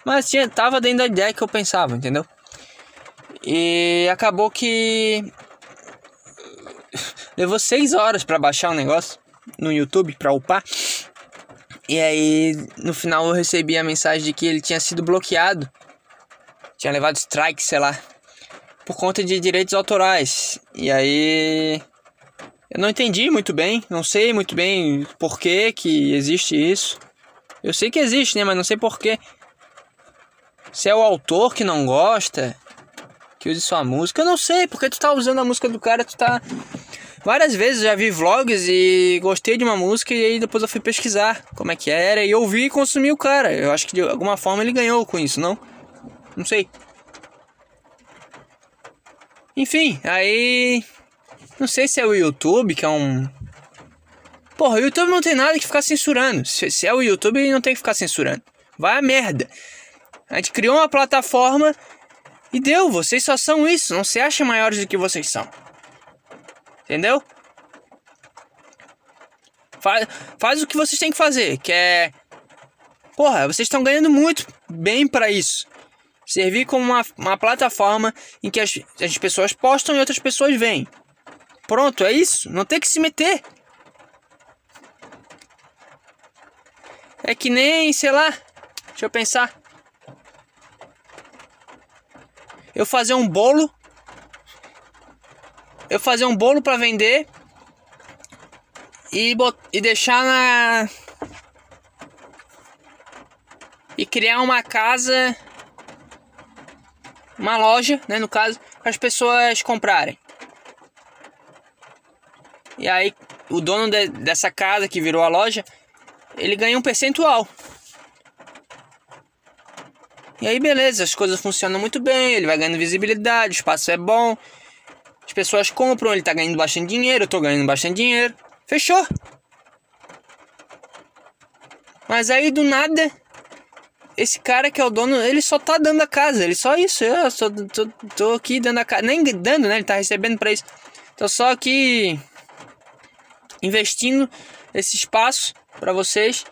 Mas tinha, tava dentro da ideia que eu pensava, entendeu? E acabou que levou seis horas para baixar o negócio no YouTube para upar. E aí no final eu recebi a mensagem de que ele tinha sido bloqueado. Tinha levado strike, sei lá, por conta de direitos autorais. E aí eu não entendi muito bem, não sei muito bem por que que existe isso. Eu sei que existe, né, mas não sei por que. Se é o autor que não gosta, que use sua música, eu não sei, porque tu tá usando a música do cara, tu tá. Várias vezes já vi vlogs e gostei de uma música e aí depois eu fui pesquisar como é que era e ouvi e consumi o cara. Eu acho que de alguma forma ele ganhou com isso, não? Não sei. Enfim, aí. Não sei se é o YouTube, que é um. Porra, o YouTube não tem nada que ficar censurando. Se, se é o YouTube, ele não tem que ficar censurando. Vai a merda. A gente criou uma plataforma e deu. Vocês só são isso. Não se achem maiores do que vocês são. Entendeu? Faz, faz o que vocês têm que fazer, que é. Porra, vocês estão ganhando muito bem para isso. Servir como uma, uma plataforma em que as, as pessoas postam e outras pessoas veem. Pronto, é isso. Não tem que se meter. É que nem, sei lá. Deixa eu pensar. eu fazer um bolo, eu fazer um bolo para vender e, bot, e deixar na e criar uma casa, uma loja, né, no caso, para as pessoas comprarem. E aí o dono de, dessa casa que virou a loja, ele ganha um percentual. E aí, beleza, as coisas funcionam muito bem, ele vai ganhando visibilidade, o espaço é bom, as pessoas compram, ele tá ganhando bastante dinheiro, eu tô ganhando bastante dinheiro. Fechou! Mas aí do nada, esse cara que é o dono, ele só tá dando a casa, ele só isso, eu só tô, tô aqui dando a casa, nem dando, né? Ele tá recebendo pra isso. Tô só aqui investindo esse espaço para vocês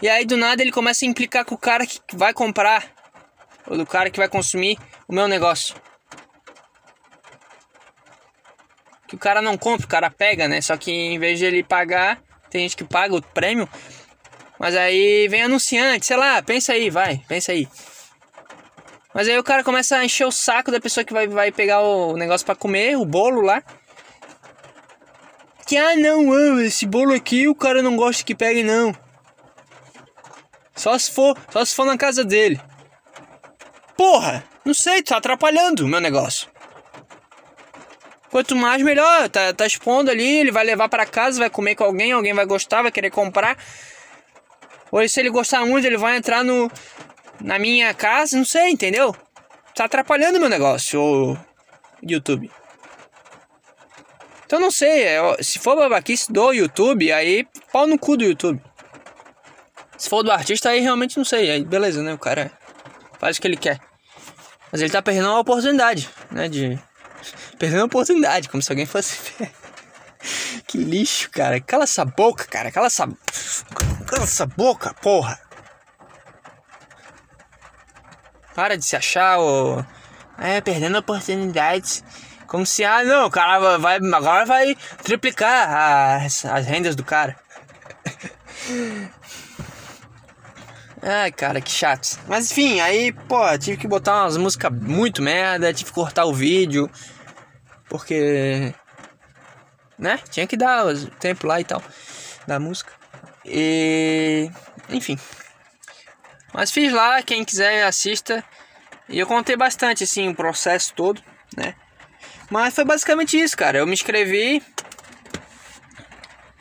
e aí do nada ele começa a implicar com o cara que vai comprar ou do cara que vai consumir o meu negócio. Que o cara não compra, o cara pega, né? Só que em vez de ele pagar, tem gente que paga o prêmio. Mas aí vem anunciante, sei lá, pensa aí, vai, pensa aí. Mas aí o cara começa a encher o saco da pessoa que vai, vai pegar o negócio para comer, o bolo lá. Que, ah, não, esse bolo aqui o cara não gosta que pegue, não. Só se for, só se for na casa dele. Porra, não sei, tá atrapalhando o meu negócio. Quanto mais, melhor. Tá, tá expondo ali, ele vai levar para casa, vai comer com alguém, alguém vai gostar, vai querer comprar. Ou se ele gostar muito, ele vai entrar no na minha casa, não sei, entendeu? Tá atrapalhando meu negócio, o YouTube. Então não sei, é, se for babaquice do YouTube, aí pau no cu do YouTube. Se for do artista, aí realmente não sei. Aí beleza, né? O cara faz o que ele quer. Mas ele tá perdendo a oportunidade, né? De. Perdendo a oportunidade, como se alguém fosse. que lixo, cara. Cala essa boca, cara. Cala essa. Cala essa boca, porra. Para de se achar, ô. É, perdendo oportunidades. Como se, ah, não, o cara vai, agora vai triplicar as, as rendas do cara. Ai, cara, que chato. Mas enfim, aí, pô, tive que botar umas músicas muito merda, tive que cortar o vídeo. Porque. Né? Tinha que dar o tempo lá e tal. Da música. E. Enfim. Mas fiz lá, quem quiser assista. E eu contei bastante, assim, o processo todo, né? Mas foi basicamente isso, cara. Eu me inscrevi.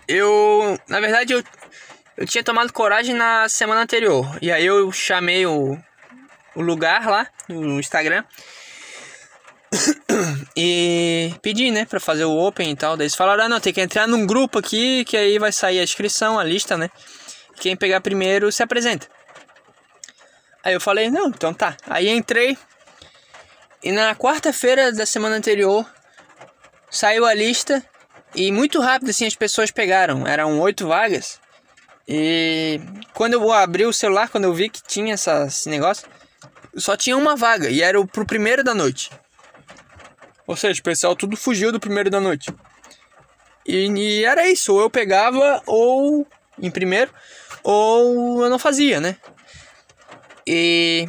Eu, na verdade, eu, eu tinha tomado coragem na semana anterior. E aí eu chamei o, o lugar lá no Instagram. E pedi, né, pra fazer o Open e tal. Daí eles falaram: ah, não, tem que entrar num grupo aqui, que aí vai sair a inscrição, a lista, né? Quem pegar primeiro se apresenta. Aí eu falei: não, então tá. Aí entrei. E na quarta-feira da semana anterior saiu a lista e muito rápido assim as pessoas pegaram. Eram oito vagas. E quando eu abri o celular, quando eu vi que tinha essa, esse negócio, só tinha uma vaga e era pro primeiro da noite. Ou seja, o pessoal tudo fugiu do primeiro da noite. E, e era isso, ou eu pegava ou em primeiro, ou eu não fazia, né? E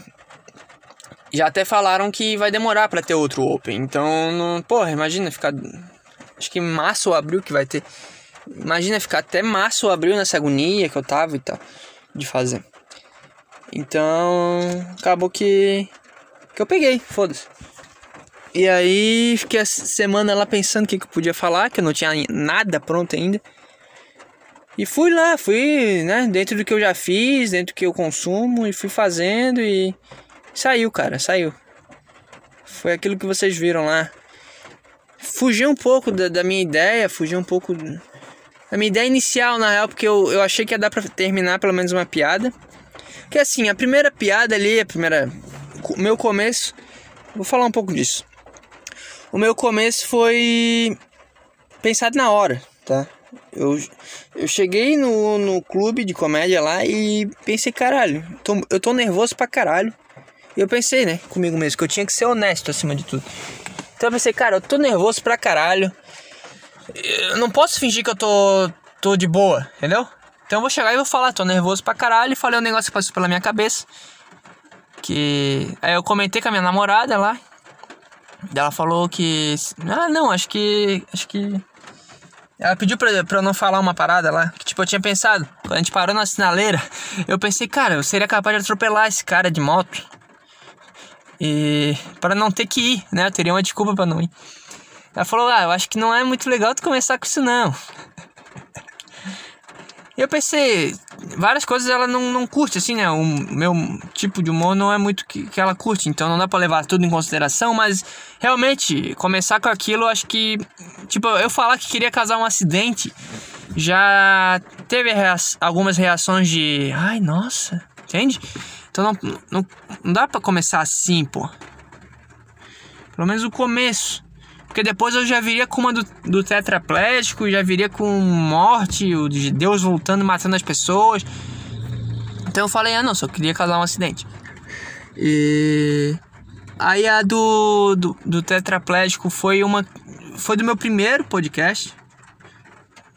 já até falaram que vai demorar para ter outro Open. Então, não, porra, imagina ficar. Acho que março ou abril que vai ter. Imagina ficar até março ou abril nessa agonia que eu tava e tal. De fazer. Então, acabou que. Que eu peguei, foda-se. E aí, fiquei a semana lá pensando o que, que eu podia falar, que eu não tinha nada pronto ainda. E fui lá, fui, né, dentro do que eu já fiz, dentro do que eu consumo, e fui fazendo e Saiu, cara, saiu. Foi aquilo que vocês viram lá. Fugi um pouco da, da minha ideia, fugi um pouco da minha ideia inicial, na real, porque eu, eu achei que ia dar pra terminar pelo menos uma piada. Que assim, a primeira piada ali, a primeira. Meu começo. Vou falar um pouco disso. O meu começo foi. pensado na hora, tá? Eu, eu cheguei no, no clube de comédia lá e pensei, caralho, tô, eu tô nervoso pra caralho. E eu pensei, né, comigo mesmo, que eu tinha que ser honesto acima de tudo. Então eu pensei, cara, eu tô nervoso pra caralho. Eu não posso fingir que eu tô, tô de boa, entendeu? Então eu vou chegar e vou falar, tô nervoso pra caralho. E falei um negócio que passou pela minha cabeça. Que. Aí eu comentei com a minha namorada lá. Ela falou que. Ah, não, acho que. Acho que. Ela pediu pra, pra eu não falar uma parada lá. Que tipo, eu tinha pensado. Quando a gente parou na sinaleira, eu pensei, cara, eu seria capaz de atropelar esse cara de moto. E para não ter que ir, né? Eu teria uma desculpa para não ir. Ela falou: "Ah, eu acho que não é muito legal tu começar com isso não". Eu pensei, várias coisas ela não, não curte, assim, né? O meu tipo de humor não é muito que, que ela curte, então não dá pra levar tudo em consideração, mas realmente, começar com aquilo, acho que. Tipo, eu falar que queria causar um acidente já teve rea algumas reações de. Ai, nossa, entende? Então não, não, não dá pra começar assim, pô. Pelo menos o começo. Porque depois eu já viria com uma do, do tetraplégico, já viria com morte, o de Deus voltando matando as pessoas. Então eu falei, ah não, só queria causar um acidente. E. Aí a do, do, do tetraplégico foi uma. Foi do meu primeiro podcast.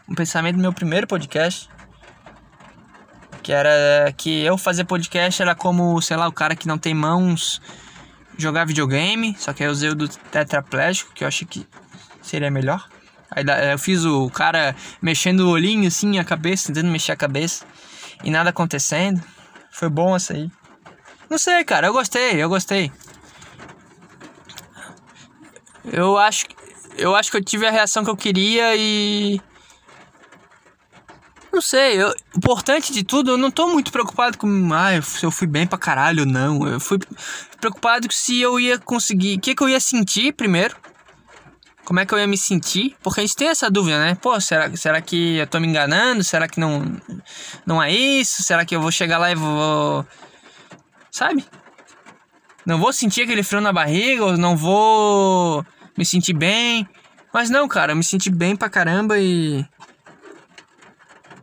Um pensamento do meu primeiro podcast que era que eu fazer podcast era como, sei lá, o cara que não tem mãos jogar videogame, só que eu usei o do tetraplégico, que eu achei que seria melhor. Aí eu fiz o cara mexendo o olhinho assim, a cabeça, tentando mexer a cabeça. E nada acontecendo. Foi bom essa aí. Não sei, cara, eu gostei, eu gostei. Eu acho, eu acho que eu tive a reação que eu queria e não sei, eu, o importante de tudo, eu não tô muito preocupado com ah, se eu fui bem pra caralho, não. Eu fui preocupado se eu ia conseguir, o que, que eu ia sentir primeiro. Como é que eu ia me sentir? Porque a gente tem essa dúvida, né? Pô, será, será que eu tô me enganando? Será que não, não é isso? Será que eu vou chegar lá e vou. Sabe? Não vou sentir aquele frio na barriga, ou não vou me sentir bem. Mas não, cara, eu me senti bem pra caramba e.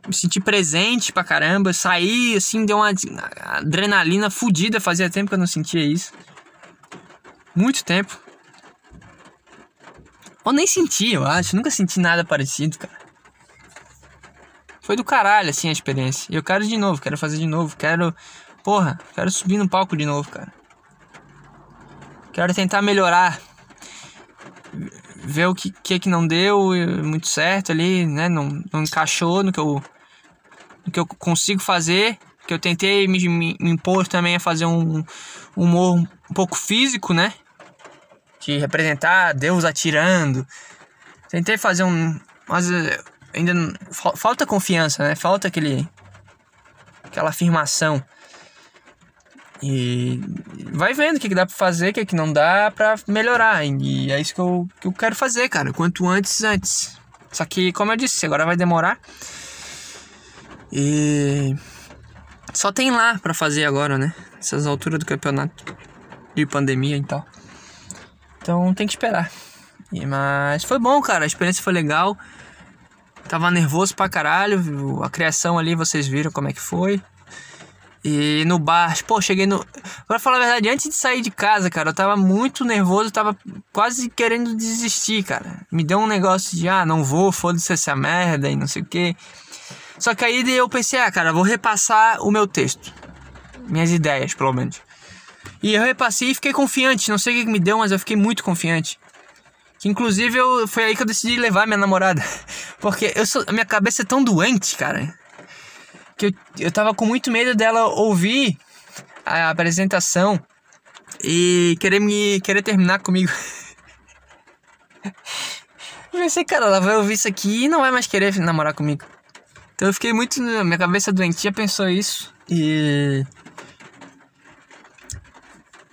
Me senti presente pra caramba. Saí, assim, deu uma adrenalina fodida. Fazia tempo que eu não sentia isso. Muito tempo. Ou nem senti, eu acho. Nunca senti nada parecido, cara. Foi do caralho, assim, a experiência. E eu quero de novo, quero fazer de novo. Quero. Porra, quero subir no palco de novo, cara. Quero tentar melhorar. Ver o que, que, que não deu muito certo ali, né? Não, não encaixou no que eu. Que eu consigo fazer. Que eu tentei me, me, me impor também a fazer um, um humor um pouco físico, né? de representar Deus atirando. Tentei fazer um. Mas eh, ainda falta confiança, né? Falta aquele. aquela afirmação. E vai vendo o que, que dá pra fazer, o que, que não dá pra melhorar. E é isso que eu, que eu quero fazer, cara. Quanto antes, antes. Só que, como eu disse, agora vai demorar. E. Só tem lá pra fazer agora, né? Essas alturas do campeonato de pandemia e tal. Então tem que esperar. E, mas foi bom, cara. A experiência foi legal. Tava nervoso pra caralho. A criação ali, vocês viram como é que foi. E no bar, pô, cheguei no. Pra falar a verdade, antes de sair de casa, cara, eu tava muito nervoso, tava quase querendo desistir, cara. Me deu um negócio de, ah, não vou, foda-se essa merda e não sei o que. Só que aí eu pensei, ah, cara, vou repassar o meu texto. Minhas ideias, pelo menos. E eu repassei e fiquei confiante. Não sei o que me deu, mas eu fiquei muito confiante. Que inclusive eu, foi aí que eu decidi levar minha namorada. Porque eu sou, a minha cabeça é tão doente, cara. Que eu, eu tava com muito medo dela ouvir a apresentação e querer me querer terminar comigo. eu pensei, cara, ela vai ouvir isso aqui e não vai mais querer namorar comigo. Então eu fiquei muito. Minha cabeça doentia pensou isso. E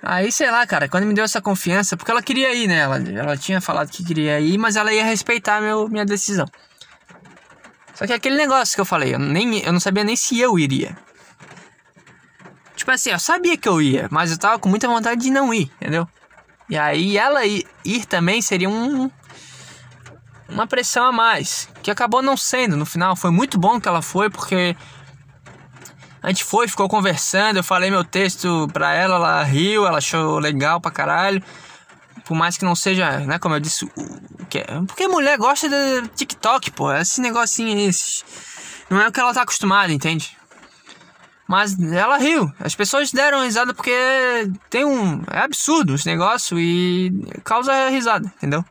Aí, sei lá, cara, quando me deu essa confiança, porque ela queria ir, né? Ela, ela tinha falado que queria ir, mas ela ia respeitar meu, minha decisão. Só que aquele negócio que eu falei, eu, nem, eu não sabia nem se eu iria. Tipo assim, eu sabia que eu ia, mas eu tava com muita vontade de não ir, entendeu? E aí ela ir, ir também seria um, uma pressão a mais, que acabou não sendo no final. Foi muito bom que ela foi, porque a gente foi, ficou conversando, eu falei meu texto pra ela, ela riu, ela achou legal pra caralho. Por mais que não seja, né, como eu disse, é. Porque mulher gosta de TikTok, pô. Esse negocinho esse. Não é o que ela tá acostumada, entende? Mas ela riu. As pessoas deram risada porque tem um. É absurdo esse negócio e causa risada, entendeu?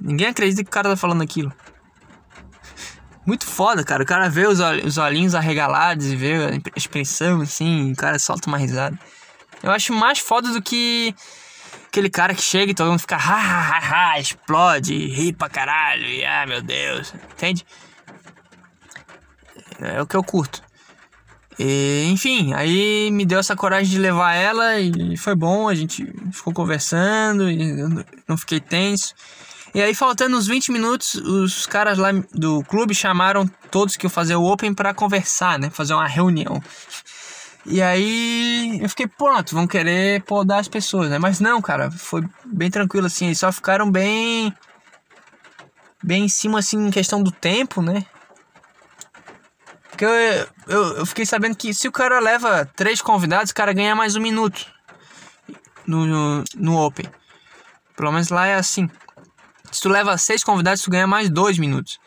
Ninguém acredita que o cara tá falando aquilo. Muito foda, cara. O cara vê os olhinhos arregalados e vê a expressão assim, o cara solta uma risada. Eu acho mais foda do que aquele cara que chega e todo mundo fica ha ha ha, ha explode, ri pra caralho, e ah meu Deus, entende? É o que eu curto. E, enfim, aí me deu essa coragem de levar ela e foi bom, a gente ficou conversando e não fiquei tenso. E aí, faltando uns 20 minutos, os caras lá do clube chamaram todos que iam fazer o Open para conversar, né? Fazer uma reunião. E aí eu fiquei, pronto, vão querer podar as pessoas, né? Mas não, cara, foi bem tranquilo assim. Eles só ficaram bem. Bem em cima, assim, em questão do tempo, né? Porque eu, eu, eu fiquei sabendo que se o cara leva três convidados, o cara ganha mais um minuto no, no, no Open. Pelo menos lá é assim. Se tu leva seis convidados, tu ganha mais dois minutos.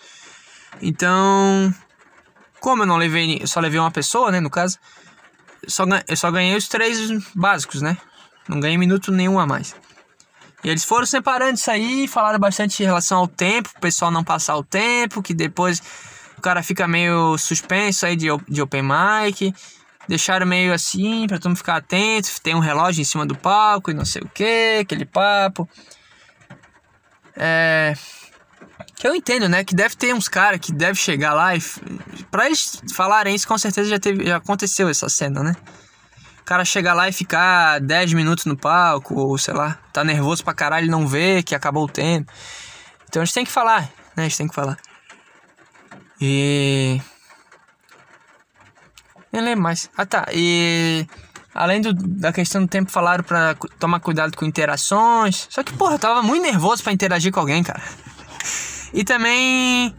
Então, como eu não levei, eu só levei uma pessoa, né, no caso, só, eu só ganhei os três básicos, né? Não ganhei minuto nenhum a mais. E eles foram separando isso aí, falaram bastante em relação ao tempo, o pessoal não passar o tempo, que depois o cara fica meio suspenso aí de, de open mic. Deixaram meio assim, pra todo mundo ficar atento. Tem um relógio em cima do palco e não sei o que, aquele papo. É. Que eu entendo, né? Que deve ter uns caras que deve chegar lá e. Pra eles falarem isso, com certeza já, teve, já aconteceu essa cena, né? O cara chegar lá e ficar 10 minutos no palco, ou sei lá, tá nervoso pra caralho e não vê que acabou o tempo. Então a gente tem que falar, né? A gente tem que falar. E. Nem lembro mais. Ah tá, e. Além do, da questão do tempo, falaram pra tomar cuidado com interações. Só que, porra, eu tava muito nervoso para interagir com alguém, cara. E também.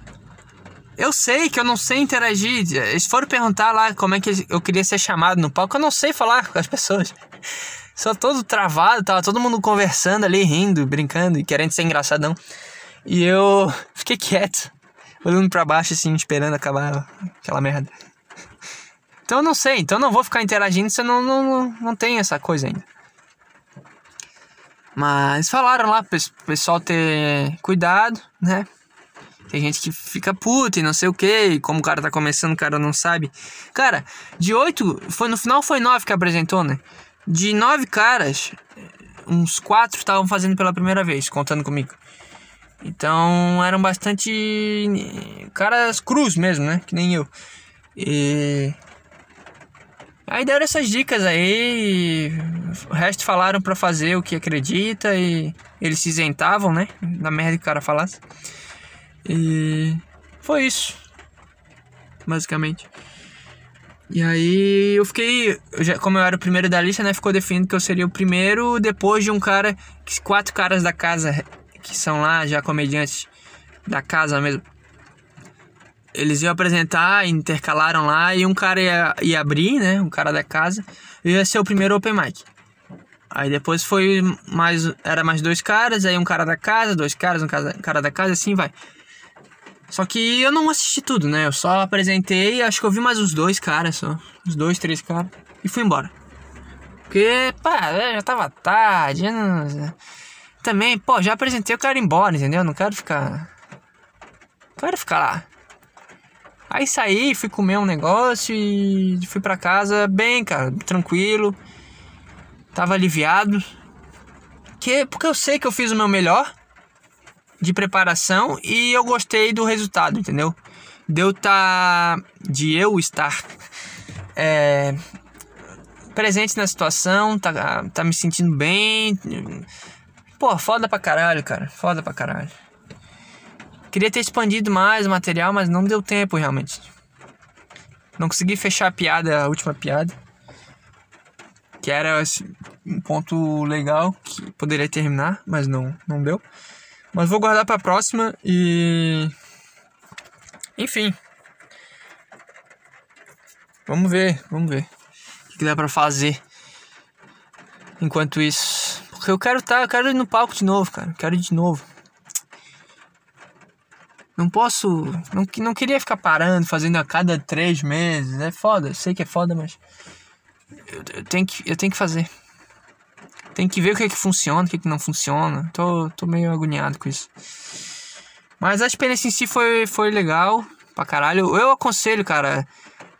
Eu sei que eu não sei interagir. Eles foram perguntar lá como é que eu queria ser chamado no palco. Eu não sei falar com as pessoas. Só todo travado, tava todo mundo conversando ali, rindo, brincando e querendo ser engraçadão. E eu fiquei quieto, olhando para baixo assim, esperando acabar aquela merda. Então eu não sei, então eu não vou ficar interagindo se eu não, não, não tem essa coisa ainda. Mas falaram lá pro pessoal ter cuidado, né? Tem gente que fica puta e não sei o que, como o cara tá começando, o cara não sabe. Cara, de oito, foi, no final foi nove que apresentou, né? De nove caras, uns quatro estavam fazendo pela primeira vez, contando comigo. Então eram bastante caras cruz mesmo, né? Que nem eu. E Aí deram essas dicas aí, o resto falaram para fazer o que acredita e eles se isentavam, né? Da merda que o cara falasse. E foi isso, basicamente. E aí eu fiquei, eu já, como eu era o primeiro da lista, né? Ficou definido que eu seria o primeiro depois de um cara, quatro caras da casa que são lá já comediantes da casa mesmo eles iam apresentar, intercalaram lá e um cara ia, ia abrir, né? Um cara da casa, ia ser o primeiro open mic. Aí depois foi mais. Era mais dois caras, aí um cara da casa, dois caras, um cara da casa, assim vai. Só que eu não assisti tudo, né? Eu só apresentei, acho que eu vi mais uns dois caras só. Uns dois, três caras. E fui embora. Porque, pá, já tava tarde. Não... Também, pô, já apresentei, eu quero ir embora, entendeu? Não quero ficar. quero ficar lá. Aí saí, fui comer um negócio e fui para casa bem, cara, tranquilo. Tava aliviado. Que, porque eu sei que eu fiz o meu melhor de preparação e eu gostei do resultado, entendeu? Deu tá de eu estar é, presente na situação, tá, tá me sentindo bem. Pô, foda pra caralho, cara. Foda pra caralho. Queria ter expandido mais o material, mas não deu tempo realmente. Não consegui fechar a piada, a última piada. Que era um ponto legal que poderia terminar, mas não, não deu. Mas vou guardar para a próxima e. Enfim. Vamos ver, vamos ver. O que dá pra fazer enquanto isso. Porque eu quero tá, eu quero ir no palco de novo, cara. Quero ir de novo. Não posso. Não, não queria ficar parando, fazendo a cada três meses. É foda, eu sei que é foda, mas. Eu, eu, tenho, que, eu tenho que fazer. Tem que ver o que, é que funciona, o que, é que não funciona. Tô, tô meio agoniado com isso. Mas a experiência em si foi, foi legal pra caralho. Eu aconselho, cara.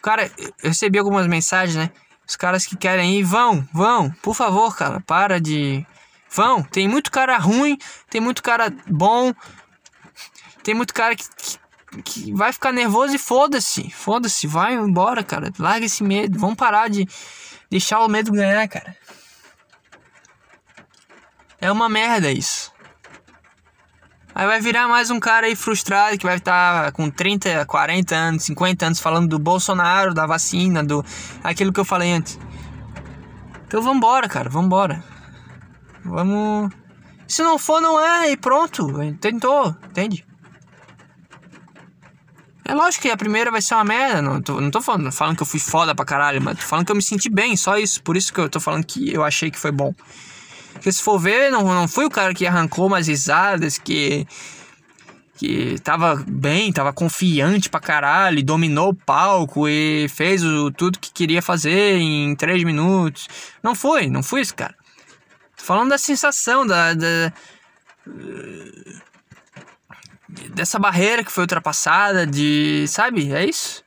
Cara, eu recebi algumas mensagens, né? Os caras que querem ir, vão, vão. Por favor, cara, para de. Vão. Tem muito cara ruim, tem muito cara bom. Tem muito cara que, que, que vai ficar nervoso e foda-se. Foda-se, vai embora, cara. Larga esse medo. Vamos parar de deixar o medo ganhar, cara. É uma merda isso. Aí vai virar mais um cara aí frustrado que vai estar tá com 30, 40 anos, 50 anos falando do Bolsonaro, da vacina, do aquilo que eu falei antes. Então vambora, cara, vambora. Vamos. Se não for, não é, e pronto. Tentou, entende? É lógico que a primeira vai ser uma merda. Não tô, não tô falando, falando que eu fui foda pra caralho, mas tô falando que eu me senti bem, só isso. Por isso que eu tô falando que eu achei que foi bom. Porque se for ver, não, não fui o cara que arrancou umas risadas, que. que tava bem, tava confiante pra caralho, dominou o palco e fez o, tudo que queria fazer em três minutos. Não foi, não fui esse cara. Tô falando da sensação, da, da dessa barreira que foi ultrapassada, de. Sabe? É isso.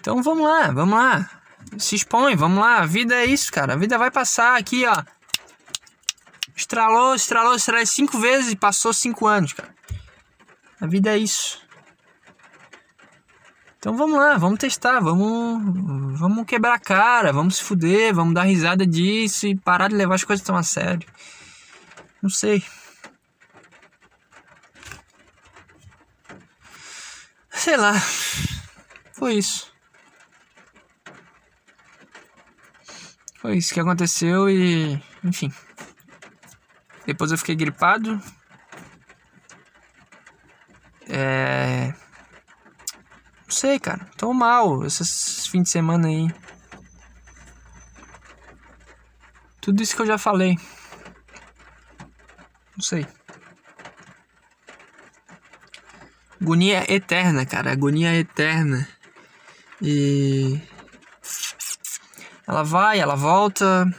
Então vamos lá, vamos lá. Se expõe, vamos lá. A vida é isso, cara. A vida vai passar aqui, ó. Estralou, estralou, estralou cinco vezes e passou cinco anos, cara. A vida é isso. Então vamos lá, vamos testar, vamos, vamos quebrar a cara, vamos se fuder, vamos dar risada disso e parar de levar as coisas tão a sério. Não sei. Sei lá. Foi isso. Foi isso que aconteceu e. Enfim. Depois eu fiquei gripado. É. Não sei, cara. Tô mal esses fins de semana aí. Tudo isso que eu já falei. Não sei. Agonia eterna, cara. Agonia eterna. E. Ela vai, ela volta.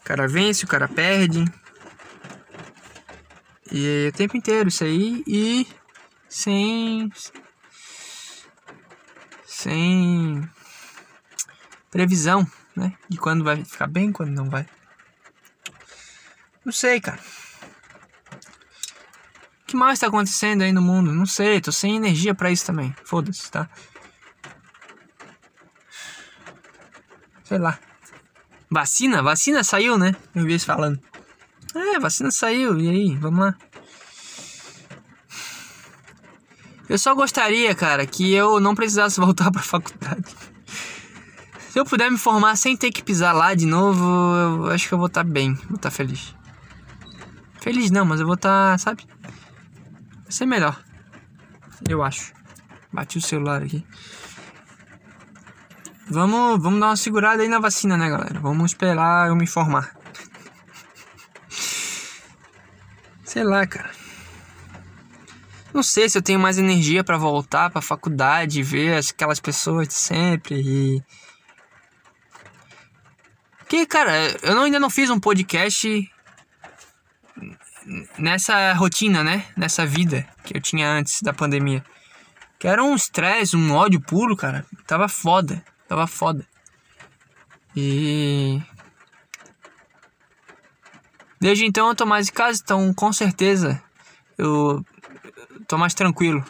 O cara vence, o cara perde. E é o tempo inteiro isso aí. E. Sem. Sem. Previsão, né? De quando vai ficar bem, quando não vai. Não sei, cara. O que mais tá acontecendo aí no mundo? Não sei, tô sem energia para isso também. Foda-se, tá? Sei lá. Vacina? Vacina saiu, né? Eu vi eles falando. É, vacina saiu. E aí, vamos lá. Eu só gostaria, cara, que eu não precisasse voltar pra faculdade. Se eu puder me formar sem ter que pisar lá de novo, eu acho que eu vou estar tá bem, vou estar tá feliz. Feliz não, mas eu vou estar, tá, sabe? Vai ser melhor. Eu acho. Bati o celular aqui. Vamos, vamos dar uma segurada aí na vacina, né, galera? Vamos esperar eu me informar. Sei lá, cara. Não sei se eu tenho mais energia para voltar pra faculdade, ver aquelas pessoas de sempre e. Porque, cara, eu ainda não fiz um podcast nessa rotina, né? Nessa vida que eu tinha antes da pandemia. Que era um estresse, um ódio puro, cara. Tava foda. Tava foda. E. Desde então eu tô mais em casa, então com certeza eu tô mais tranquilo.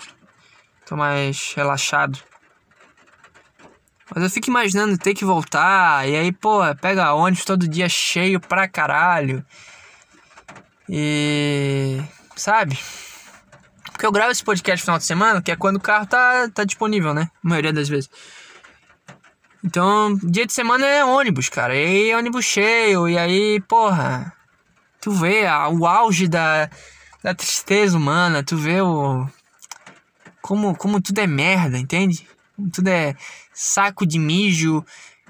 Tô mais relaxado. Mas eu fico imaginando ter que voltar. E aí, pô, pega ônibus todo dia cheio pra caralho. E. Sabe? Porque eu gravo esse podcast no final de semana, que é quando o carro tá, tá disponível, né? A maioria das vezes. Então, dia de semana é ônibus, cara. E aí, ônibus cheio. E aí, porra. Tu vê a, o auge da, da tristeza humana. Tu vê o. Como, como tudo é merda, entende? Tudo é saco de mijo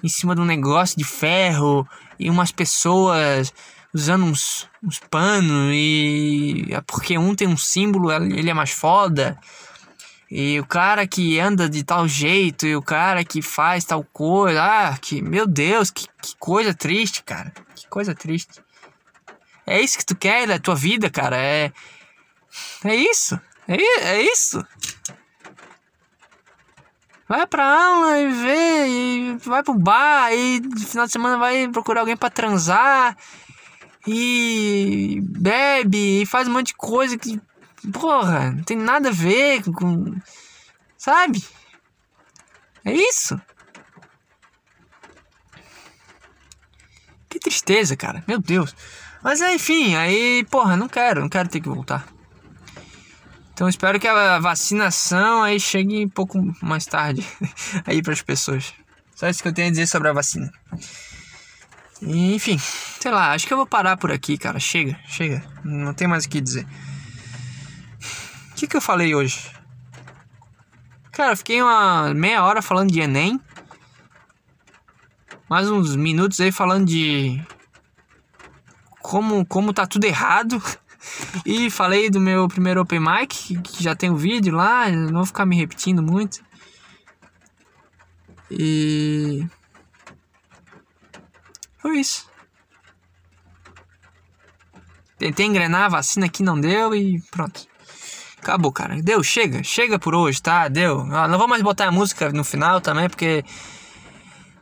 em cima de um negócio de ferro. E umas pessoas usando uns, uns panos e é porque um tem um símbolo, ele é mais foda. E o cara que anda de tal jeito, e o cara que faz tal coisa, ah, que meu Deus, que, que coisa triste, cara. Que coisa triste. É isso que tu quer da tua vida, cara. É É isso. É, é isso. Vai pra aula e vê, e vai pro bar, e no final de semana vai procurar alguém para transar e bebe e faz um monte de coisa que, porra, não tem nada a ver com. Sabe? É isso. Que tristeza, cara. Meu Deus. Mas enfim, aí, porra, não quero, não quero ter que voltar. Então espero que a vacinação aí chegue um pouco mais tarde aí para as pessoas. Só isso que eu tenho a dizer sobre a vacina. Enfim, sei lá, acho que eu vou parar por aqui, cara. Chega, chega. Não tem mais o que dizer. Que, que eu falei hoje? Cara, fiquei uma meia hora falando de Enem. Mais uns minutos aí falando de. Como, como tá tudo errado. E falei do meu primeiro Open Mic, que já tem um vídeo lá, não vou ficar me repetindo muito. E Foi isso. Tentei engrenar a vacina aqui, não deu e pronto. Acabou, cara. Deu, chega. Chega por hoje, tá? Deu. Ah, não vou mais botar a música no final também, porque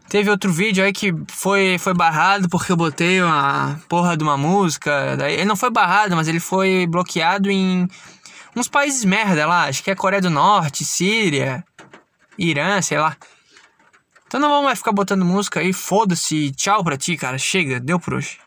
Teve outro vídeo aí que foi, foi barrado porque eu botei uma porra de uma música. Daí, ele não foi barrado, mas ele foi bloqueado em uns países merda lá. Acho que é Coreia do Norte, Síria, Irã, sei lá. Então não vamos mais ficar botando música aí. Foda-se. Tchau pra ti, cara. Chega. Deu por hoje.